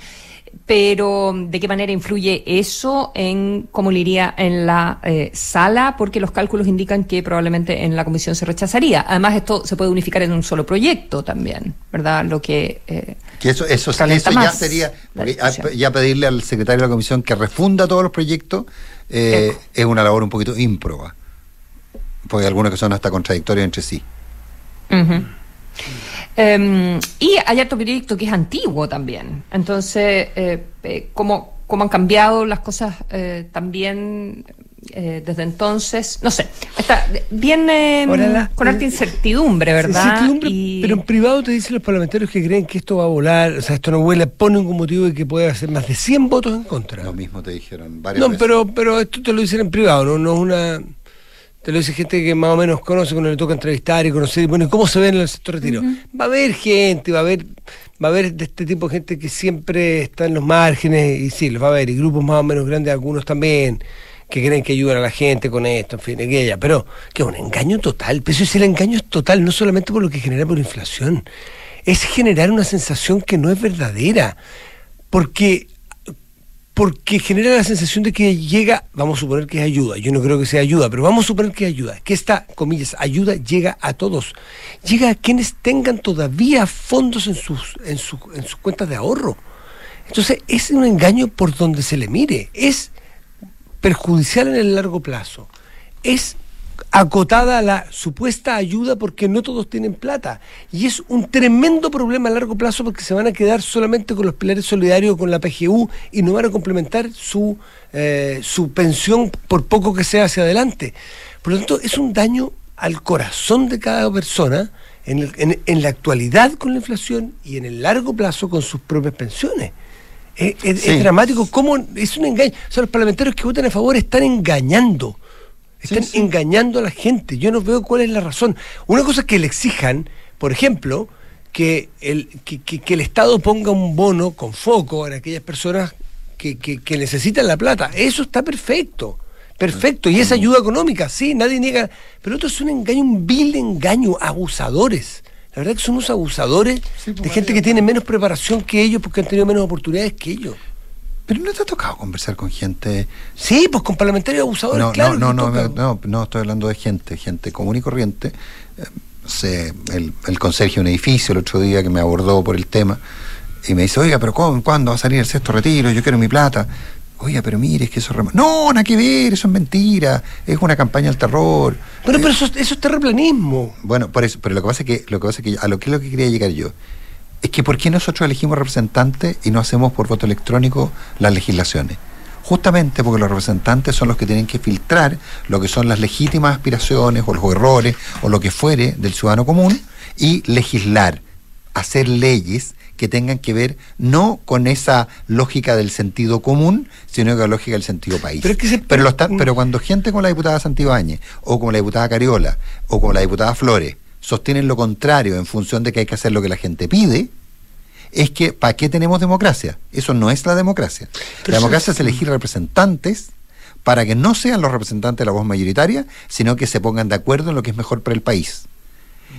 Pero ¿de qué manera influye eso en cómo le iría en la eh, sala? Porque los cálculos indican que probablemente en la comisión se rechazaría. Además, esto se puede unificar en un solo proyecto también, ¿verdad? Lo que Que eh, eso, eso, ya sería, ya pedirle al secretario de la comisión que refunda todos los proyectos eh, es una labor un poquito ímproba. Porque hay algunos que son hasta contradictorios entre sí. Ujú. Em, y hay otro proyecto que es antiguo también. Entonces, eh, eh, ¿cómo, cómo han cambiado las cosas eh, también eh, desde entonces? No sé, está bien eh, la- con harta incertidumbre, ¿verdad? Incertidumbre, Y- Pero en privado te dicen los parlamentarios que creen que esto va a volar, o sea, esto no vuela, ponen ningún motivo de que pueda hacer más de 100 votos en contra. Lo mismo te dijeron varias No, veces. pero, pero esto te lo dicen en privado, no, no es una. Te lo dice gente que más o menos conoce, cuando le toca entrevistar y conocer, y bueno, ¿y ¿cómo se ve en el sector retiro? Va a haber gente, va a haber, va a haber de este tipo de gente que siempre está en los márgenes, y sí, los va a haber, y grupos más o menos grandes, algunos también, que creen que ayudan a la gente con esto, en fin, aquella, pero que es un engaño total, pero eso es el engaño es total, no solamente por lo que genera por inflación, es generar una sensación que no es verdadera, porque porque genera la sensación de que llega, vamos a suponer que es ayuda, yo no creo que sea ayuda, pero vamos a suponer que es ayuda, que esta, comillas, ayuda llega a todos, llega a quienes tengan todavía fondos en sus, en sus, en sus cuentas de ahorro. Entonces, es un engaño por donde se le mire, es perjudicial en el largo plazo, es acotada la supuesta ayuda porque no todos tienen plata. Y es un tremendo problema a largo plazo porque se van a quedar solamente con los pilares solidarios, con la PGU y no van a complementar su, eh, su pensión por poco que sea hacia adelante. Por lo tanto, es un daño al corazón de cada persona en, el- en- en la actualidad con la inflación y en el largo plazo con sus propias pensiones. Es, es- Sí. es dramático, ¿cómo es un engaño? O sea, los parlamentarios que votan a favor están engañando. Están engañando a la gente. Yo no veo cuál es la razón. Una cosa es que le exijan, por ejemplo, que el, que, que- que el Estado ponga un bono con foco en aquellas personas que, que- necesitan la plata. Eso está perfecto. Perfecto. Y esa ayuda económica, sí, nadie niega. Pero otro es un engaño, un vil engaño, abusadores. La verdad que son unos abusadores de gente que tiene menos preparación que ellos porque han tenido menos oportunidades que ellos. Pero no te ha tocado conversar con gente. Sí, pues con parlamentarios abusadores, No, claro. no, no, no, no, no, estoy hablando de gente, gente común y corriente. Eh, sé, el, el conserje de un edificio el otro día que me abordó por el tema y me dice, oiga, pero ¿cómo, ¿cuándo va a salir el sexto retiro? Yo quiero mi plata. Oiga, pero mire, es que eso es... No, nada que ver, eso es mentira, es una campaña del terror. Pero, pero eso, eso es terraplanismo. Bueno, por eso, pero lo que pasa es que, lo que pasa es que a lo que es lo que quería llegar yo, es que ¿por qué nosotros elegimos representantes y no hacemos por voto electrónico las legislaciones? Justamente porque los representantes son los que tienen que filtrar lo que son las legítimas aspiraciones o los errores o lo que fuere del ciudadano común y legislar, hacer leyes que tengan que ver no con esa lógica del sentido común, sino con la lógica del sentido país. Pero es que se- Pero, cuando gente como la diputada Santibáñez, o como la diputada Cariola, o como la diputada Flores, sostienen lo contrario en función de que hay que hacer lo que la gente pide, es que ¿para qué tenemos democracia? Eso no es la democracia. Pero la democracia es elegir representantes para que no sean los representantes de la voz mayoritaria, sino que se pongan de acuerdo en lo que es mejor para el país.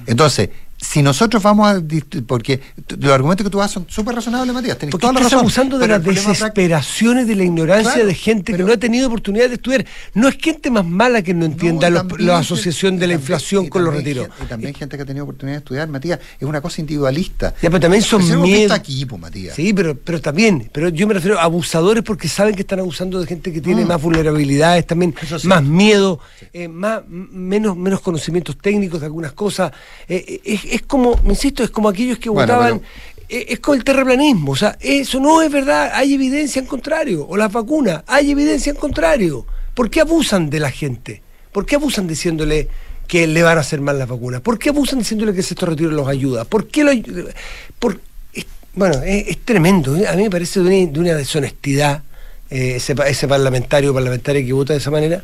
Entonces, si nosotros vamos a... Porque los argumentos que tú das son súper razonables, Matías. Tenés Porque toda la estás razón. abusando de pero las desesperaciones, de la ignorancia Claro, de gente que no ha tenido oportunidad de estudiar. No es gente más mala que no entienda también la asociación de la inflación con los retiros. Y también gente que ha tenido oportunidad de estudiar, Matías, es una cosa individualista. Ya, pero también son Pero miedos. pues, Matías. Sí, pero, pero también, pero yo me refiero a abusadores porque saben que están abusando de gente que tiene Mm. más vulnerabilidades, también más miedo, eh, más, menos, menos conocimientos técnicos de algunas cosas. Eh, eh, es, es como, me insisto, es como aquellos que Bueno, votaban. eh, Es como el terraplanismo, o sea, eso no es verdad, hay evidencia en contrario, o las vacunas, hay evidencia en contrario. ¿Por qué abusan de la gente? ¿Por qué abusan diciéndole que le van a hacer mal las vacunas? ¿Por qué abusan diciéndole que ese retiro los ayuda? ¿Por qué lo por, es- bueno, es, es tremendo. A mí me parece de una, de una deshonestidad eh, ese, ese parlamentario o parlamentaria que vota de esa manera.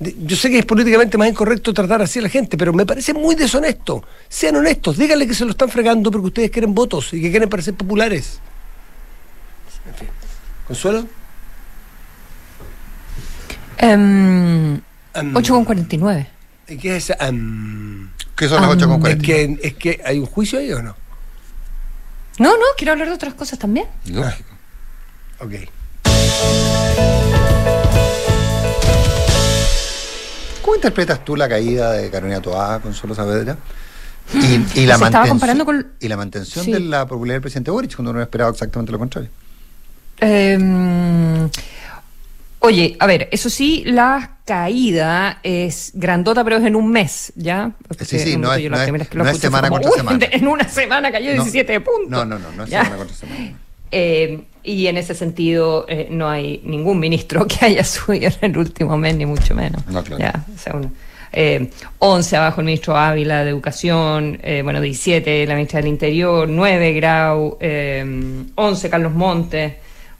Yo sé que es políticamente más incorrecto tratar así a la gente, pero me parece muy deshonesto. Sean honestos, díganle que se lo están fregando porque ustedes quieren votos y que quieren parecer populares. En fin. ¿Consuelo? Em, 8,49. ¿Y ¿Qué es ese? am? ¿Qué son las Am, 8,40? es, que, ¿Es que hay un juicio ahí o no? No, no, quiero hablar de otras cosas también. Lógico. Ok. ¿Cómo interpretas tú la caída de Carolina Toá, Consuelo Saavedra? Y, y la mantención, con- y la mantención Sí. de la popularidad del presidente Boric, cuando uno esperaba exactamente lo contrario. Em, oye, a ver, eso sí, la caída es grandota, pero es en un mes, ¿ya? Porque Sí, sí, no es- no es- no es semana como, contra "Uy, semana". En una semana cayó No. 17 puntos. No, no, no, no es ¿Ya? semana contra semana. Eh, y en ese sentido, eh, no hay ningún ministro que haya subido en el último mes, ni mucho menos. No, claro. Ya, o sea, uno- eh, 11 abajo el ministro Ávila de Educación, eh, bueno, 17 la ministra del Interior, 9 Grau, eh, 11 Carlos Montes,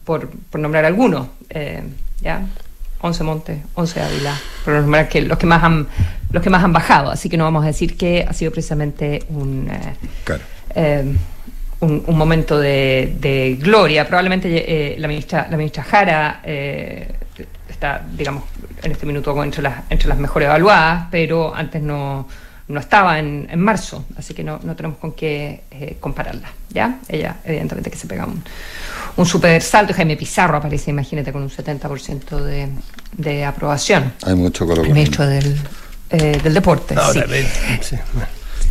por, por nombrar algunos. ¿ya? 11 Montes, 11 Ávila, por nombrar que los que más han los que más han bajado, así que no vamos a decir que ha sido precisamente un Claro. Un, un momento de, de gloria. Probablemente eh, la ministra la ministra Jara eh, está, digamos, en este minuto como entre las entre las mejores evaluadas, pero antes no, no estaba en, en marzo, así que no, no tenemos con qué eh, compararla. ¿ya? Ella, evidentemente, que se pega un, un super salto. Jaime Pizarro aparece, imagínate, con un 70% de, de aprobación. Hay mucho color. El ministro del, eh, del deporte. sí.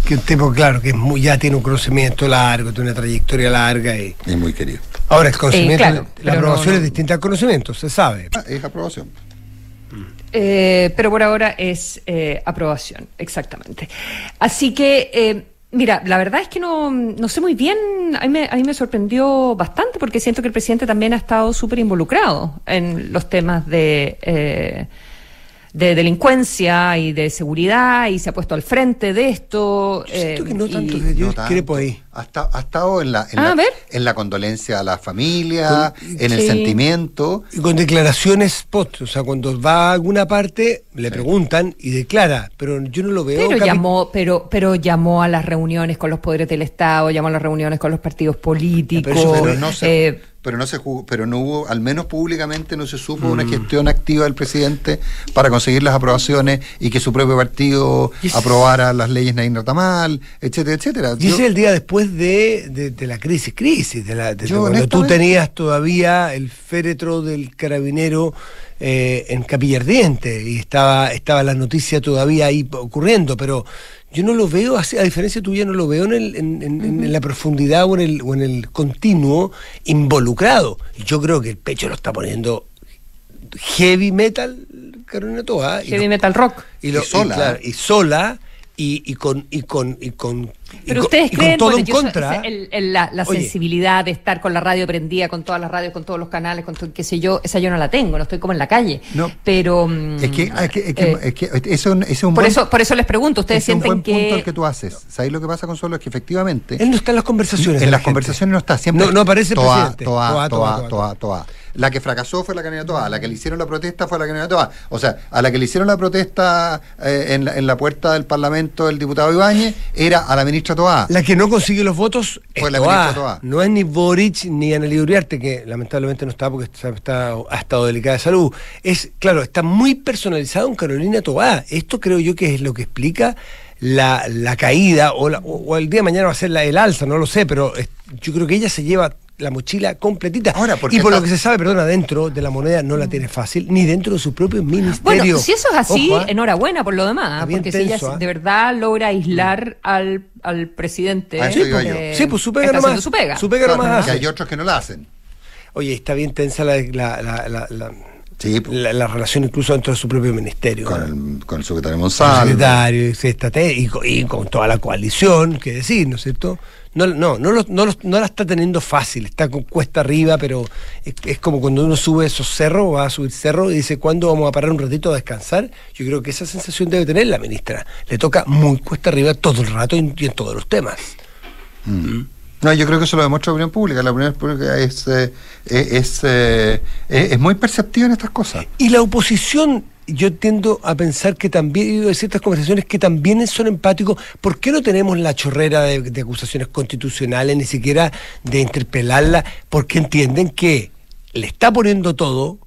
Que un tipo, claro, que es muy, ya tiene un conocimiento largo, tiene una trayectoria larga. Y, Es muy querido. ahora, el conocimiento, claro, la aprobación no- es distinta al conocimiento, se sabe. Ah, es aprobación. Eh, pero por ahora es eh, aprobación, exactamente. Así que, eh, mira, la verdad es que no, no sé muy bien, a mí, me, a mí me sorprendió bastante porque siento que el presidente también ha estado súper involucrado en los temas de... de delincuencia y de seguridad y se ha puesto al frente de esto. Siento eh, que no y- tanto, yo No discrepo tanto. ahí. Ha, esta- ha estado en la, en, Ah, la, en la condolencia a la familia, en el sentimiento. Y con declaraciones post, o sea, cuando va a alguna parte, le preguntan y declara, pero yo no lo veo. Pero llamó, pero, pero llamó a las reuniones con los poderes del Estado, llamó a las reuniones con los partidos políticos. pero no se, eh, pero no se jugó- pero no hubo, al menos públicamente no se supo una Mm. gestión activa del presidente para conseguir las aprobaciones y que su propio partido aprobara las leyes Nain Ratamal, etcétera, etcétera. Y ese Yo- es el día después de, de- de la crisis, crisis, de, la, de- Yo, cuando tú tenías todavía el féretro del carabinero eh, en Capilla Ardiente y estaba, estaba la noticia todavía ahí ocurriendo, pero yo no lo veo, así, a diferencia tuya, no lo veo en, el- en- en- en- en la profundidad o en, el, o en el continuo involucrado. Y yo creo que el pecho lo está poniendo heavy metal, Carolina Toa. y Heavy lo- metal rock. y, lo- Y sola. y claro, y sola y, y con y con y con Pero con- ustedes con creen, todo bueno, en yo so- contra el- el- la, la Oye. sensibilidad de estar con la radio prendida, con todas las radios, con todos los canales, con todo, qué sé yo, esa yo no la tengo, no estoy como en la calle. No. Pero es que, es que, es que- eh, es que un, ese es un por buen- eso, por eso les pregunto, ustedes es un sienten buen punto que el que tú haces. ¿Sabéis lo que pasa, Consuelo? Es que efectivamente. él no está en las conversaciones En la las gente. conversaciones no está. Siempre No- no aparece Toa, presidente. Toa, Toa, Toa, Toa, Toa, Toa. Toa. La que fracasó fue la candidatura Toa. La que le hicieron la protesta fue la candidatura Toa. O sea, a la que le hicieron la protesta eh, en, la, en la puerta del Parlamento el diputado Ibáñez era a la ministra La que no consigue los votos es Fue la Toá. ministra Toá. no es ni Boric ni Ana Uriarte que lamentablemente no está porque está, está- ha estado delicada de salud es claro está muy personalizado en Carolina Toá esto creo yo que es lo que explica la, la caída o, la- o- o el día de mañana va a ser la, el alza no lo sé pero es- yo creo que ella se lleva la mochila completita Ahora, porque y por lo que se sabe, perdona, dentro de la moneda no la tiene fácil, ni dentro de su propio ministerio. Bueno, si eso es así, Ojo, ¿ah? enhorabuena por lo demás, porque si ella ¿ah? de verdad logra aislar al, al presidente. A eso iba yo. eh, Sí, pues su pega nomás. su pega. Su pega Claro, nomás hace. hay otros que no la hacen. Oye, está bien tensa la, la, la, la- la- Sí, la- la relación incluso dentro de su propio ministerio. con, ¿no? el, con el secretario Con el Monsalvo. secretario, te- y, con, y con toda la coalición, que decir, ¿no es cierto? No, no, no, no, no la está teniendo fácil, está con cuesta arriba, pero es, es como cuando uno sube esos cerros, va a subir cerros y dice, ¿cuándo vamos a parar un ratito a descansar? Yo creo que esa sensación debe tener la ministra. Le toca muy cuesta arriba todo el rato y, y en todos los temas. No, yo creo que eso lo demuestra la opinión pública. La opinión pública es, eh, es, eh, es- es muy perceptiva en estas cosas. Y la oposición, yo tiendo a pensar que también, de ciertas conversaciones que también son empáticos. ¿Por qué no tenemos la chorrera de, de acusaciones constitucionales, ni siquiera de interpelarla? Porque entienden que le está poniendo todo,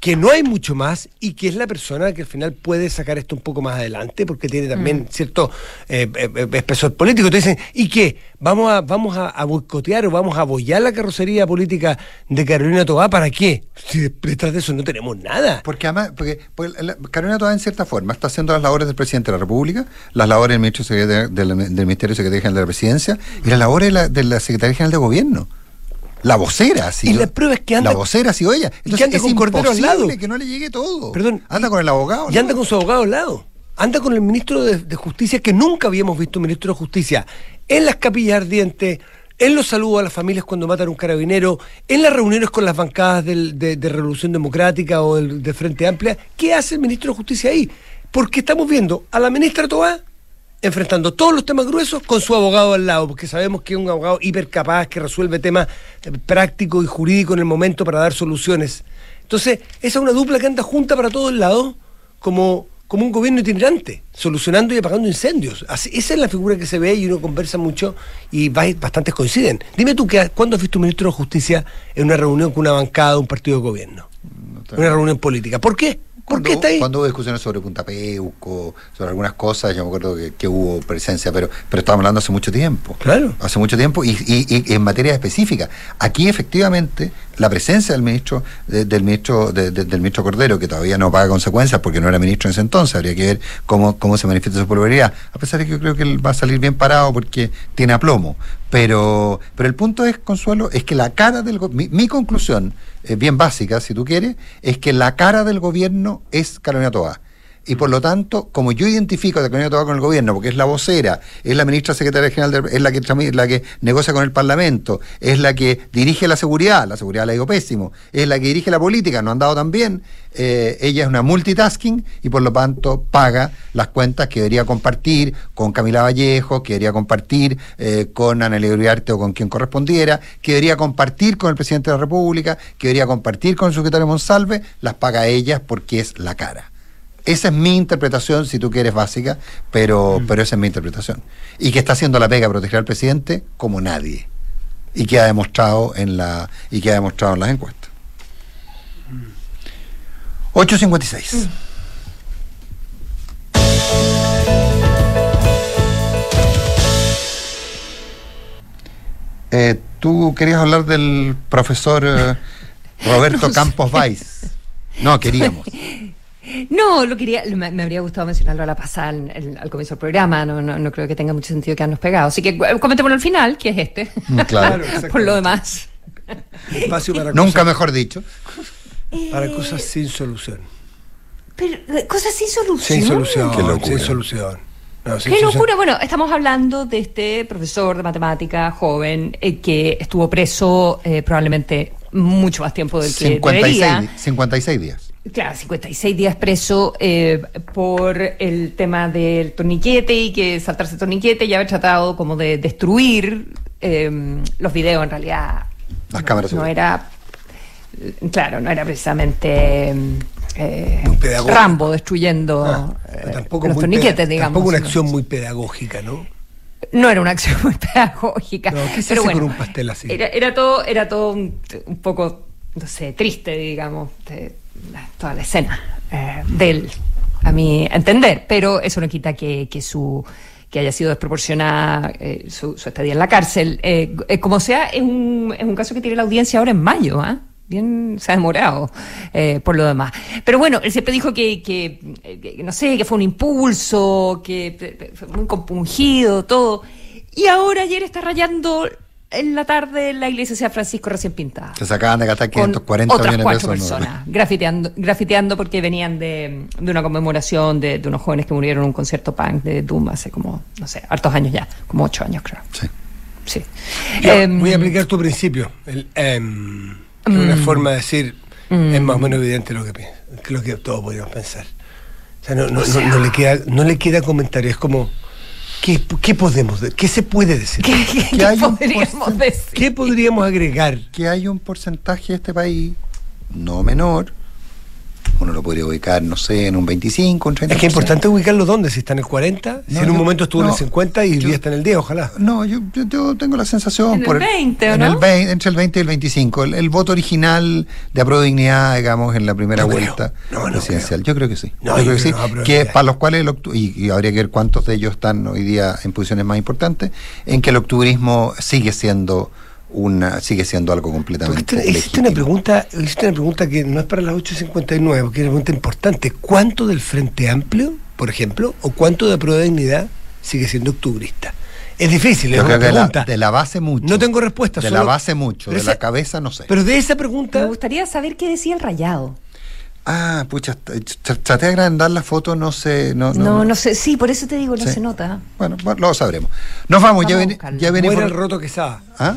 que no hay mucho más y que es la persona que al final puede sacar esto un poco más adelante porque tiene también Mm. cierto eh, eh, eh, espesor político. Te dicen, ¿y qué? ¿Vamos a, vamos a, a boicotear o vamos a abollar la carrocería política de Carolina Tobá? ¿Para qué? Si detrás de eso no tenemos nada. Porque además, porque, porque la- Carolina Toa en cierta forma está haciendo las labores del presidente de la República, las labores del ministro secretario- del, del Ministerio Secretario General de la Presidencia y las labores de la, de la Secretaría General de Gobierno. La vocera, sí. Y la prueba es que anda- La vocera, sí, ella. y que anda es con Cordero al lado. que no le llegue todo. Perdón. Anda con el abogado. Y anda con su abogado al lado. Anda con el ministro de, de Justicia, que nunca habíamos visto un ministro de Justicia, en las capillas ardientes, en los saludos a las familias cuando matan a un carabinero, en las reuniones con las bancadas del- de, de Revolución Democrática o del- de Frente Amplia. ¿Qué hace el ministro de Justicia ahí? Porque estamos viendo a la ministra Toá enfrentando todos los temas gruesos con su abogado al lado, porque sabemos que es un abogado hiper capaz que resuelve temas eh, prácticos y jurídicos en el momento para dar soluciones. Entonces, esa es una dupla que anda junta para todos lados, como, como un gobierno itinerante, solucionando y apagando incendios. Así, esa es la figura que se ve y uno conversa mucho y bastantes coinciden. Dime tú, que, ¿cuándo has visto un ministro de Justicia en una reunión con una bancada de un partido de gobierno? Una reunión política. ¿Por qué? ¿Por qué Cuando, está ahí? cuando hubo discusiones sobre Punta Peuco, sobre algunas cosas, yo me acuerdo que, que hubo presencia, pero, pero estábamos hablando hace mucho tiempo. Claro. Hace mucho tiempo y, y- y en materia específica. Aquí efectivamente la presencia del ministro, de- del ministro, de- de- del ministro Cordero, que todavía no paga consecuencias porque no era ministro en ese entonces, habría que ver cómo, cómo se manifiesta su popularidad. A pesar de que yo creo que él va a salir bien parado porque tiene aplomo. Pero, pero el punto es, Consuelo, es que la cara del mi, mi conclusión, eh, bien básica, si tú quieres, es que la cara del gobierno es Carolina Toa. Y por lo tanto, como yo identifico a Carolina Toa con el gobierno, porque es la vocera, es la ministra secretaria general, de- es la que, la que negocia con el Parlamento, es la que dirige la seguridad, la seguridad la digo pésimo, es la que dirige la política, no han dado tan bien, eh, ella es una multitasking y por lo tanto paga las cuentas que debería compartir con Camila Vallejo, que debería compartir eh, con Ana Uriarte o con quien correspondiera, que debería compartir con el presidente de la República, que debería compartir con el secretario Monsalve, las paga ella porque es la cara. Esa es mi interpretación, si tú quieres básica, pero, pero esa es mi interpretación. Y que está haciendo la pega a proteger al presidente como nadie. Y que ha demostrado en la y que ha demostrado en las encuestas. 856. Eh, Tú querías hablar del profesor eh, Roberto No. Campos Valls. No, queríamos. No, lo quería, me, me habría gustado mencionarlo a la pasada al, comienzo del programa, no, no, no creo que tenga mucho sentido quedarnos pegados. Así que eh, comentémoslo al final, que es este. Mm, claro. Por lo demás. Espacio para Nunca cosas- mejor dicho. Para cosas sin solución. Pero, eh, cosas sin solución. Sin solución. Qué locura. Sin solución. No, Qué locura. Bueno, estamos hablando de este profesor de matemática joven eh, que estuvo preso eh, probablemente mucho más tiempo del que 56, debería. di- 56 días. Claro, 56 días preso eh, por el tema del torniquete y que saltarse el torniquete y haber tratado como de destruir eh, los videos en realidad. Las cámaras No era, eh, claro, no era precisamente eh, pedagógico. Rambo destruyendo Ah, eh, tampoco los torniquetes, digamos. Tampoco una acción muy pedagógica, ¿no? no era una acción muy pedagógica. No, ¿qué se pero hace bueno, con un pastel así? Era, era todo, era todo un, un poco, no sé, triste, digamos, de toda la escena eh, de él, a mi entender. Pero eso no quita que, que su que haya sido desproporcionada eh, su, estadía en la cárcel. Eh, eh, como sea, es un, es un caso que tiene la audiencia ahora en mayo, ¿ah? Bien, se ha demorado por lo demás. Pero bueno, él siempre dijo que, que, no sé, que fue un impulso, que fue muy compungido, todo. Y ahora ayer está rayando en la tarde la iglesia de San Francisco recién pintada. Se sacaban de gastar Con 540 otras millones de cuatro pesos. ¿no? personas, grafiteando, grafiteando porque venían de, de una conmemoración de, de unos jóvenes que murieron en un concierto punk de Doom hace como, no sé, hartos años ya, como ocho años creo. Sí. Sí. Em, voy a aplicar tu principio. El, em, es una Mm. forma de decir, Mm. es más o menos evidente lo que, lo que todos podríamos pensar. O sea, no, no, no- no le, queda, no le queda comentario. Es como, ¿qué, qué podemos de- ¿Qué se puede decir? ¿Qué, qué- qué hay podríamos decir? ¿Qué podríamos agregar? Que hay un porcentaje de este país no menor. Uno lo podría ubicar, no sé, en un 25, un 30%. Es que es importante ubicarlo dónde, si está en el 40, si No, en un yo- momento estuvo en no, el 50 y hoy día está en el 10, ojalá. No, yo, yo, yo tengo la sensación. En el por 20, ¿o en no? el 20, entre el 20 y el 25. El, el voto original de apruebo dignidad, digamos, en la primera No creo. vuelta No, no presidencial. Yo creo que sí. No, yo yo creo que sí. creo que para los cuales, el octu- y, y habría que ver cuántos de ellos están hoy día en posiciones más importantes, en que el octubrismo sigue siendo una sigue siendo algo completamente Existe, existe una pregunta, existe una pregunta que no es para las 8.59, porque es una pregunta importante. ¿Cuánto del Frente Amplio, por ejemplo, o cuánto de prueba de dignidad sigue siendo octubrista? Es difícil, es Yo una creo que de la, pregunta. de la base mucho. No tengo respuesta. De solo- la base mucho, de la cabeza no sé. Pero de esa Me pregunta, gustaría saber qué decía el rayado. Ah, pucha, tr- traté de agrandar la foto, no sé. No, no, No, no, no. sé, sí, por eso te digo, no Sí. se nota. Bueno, bueno, lo sabremos. Nos vamos, ya, Vamos ven- ya venimos. muere el roto quesada. ¿Ah?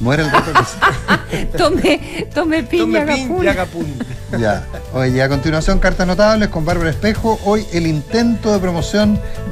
Muere el roto que Tome, tome piña, Tome pin, y haga pun. Ya. Oye, a continuación, cartas notables con Bárbara Espejo. Hoy el intento de promoción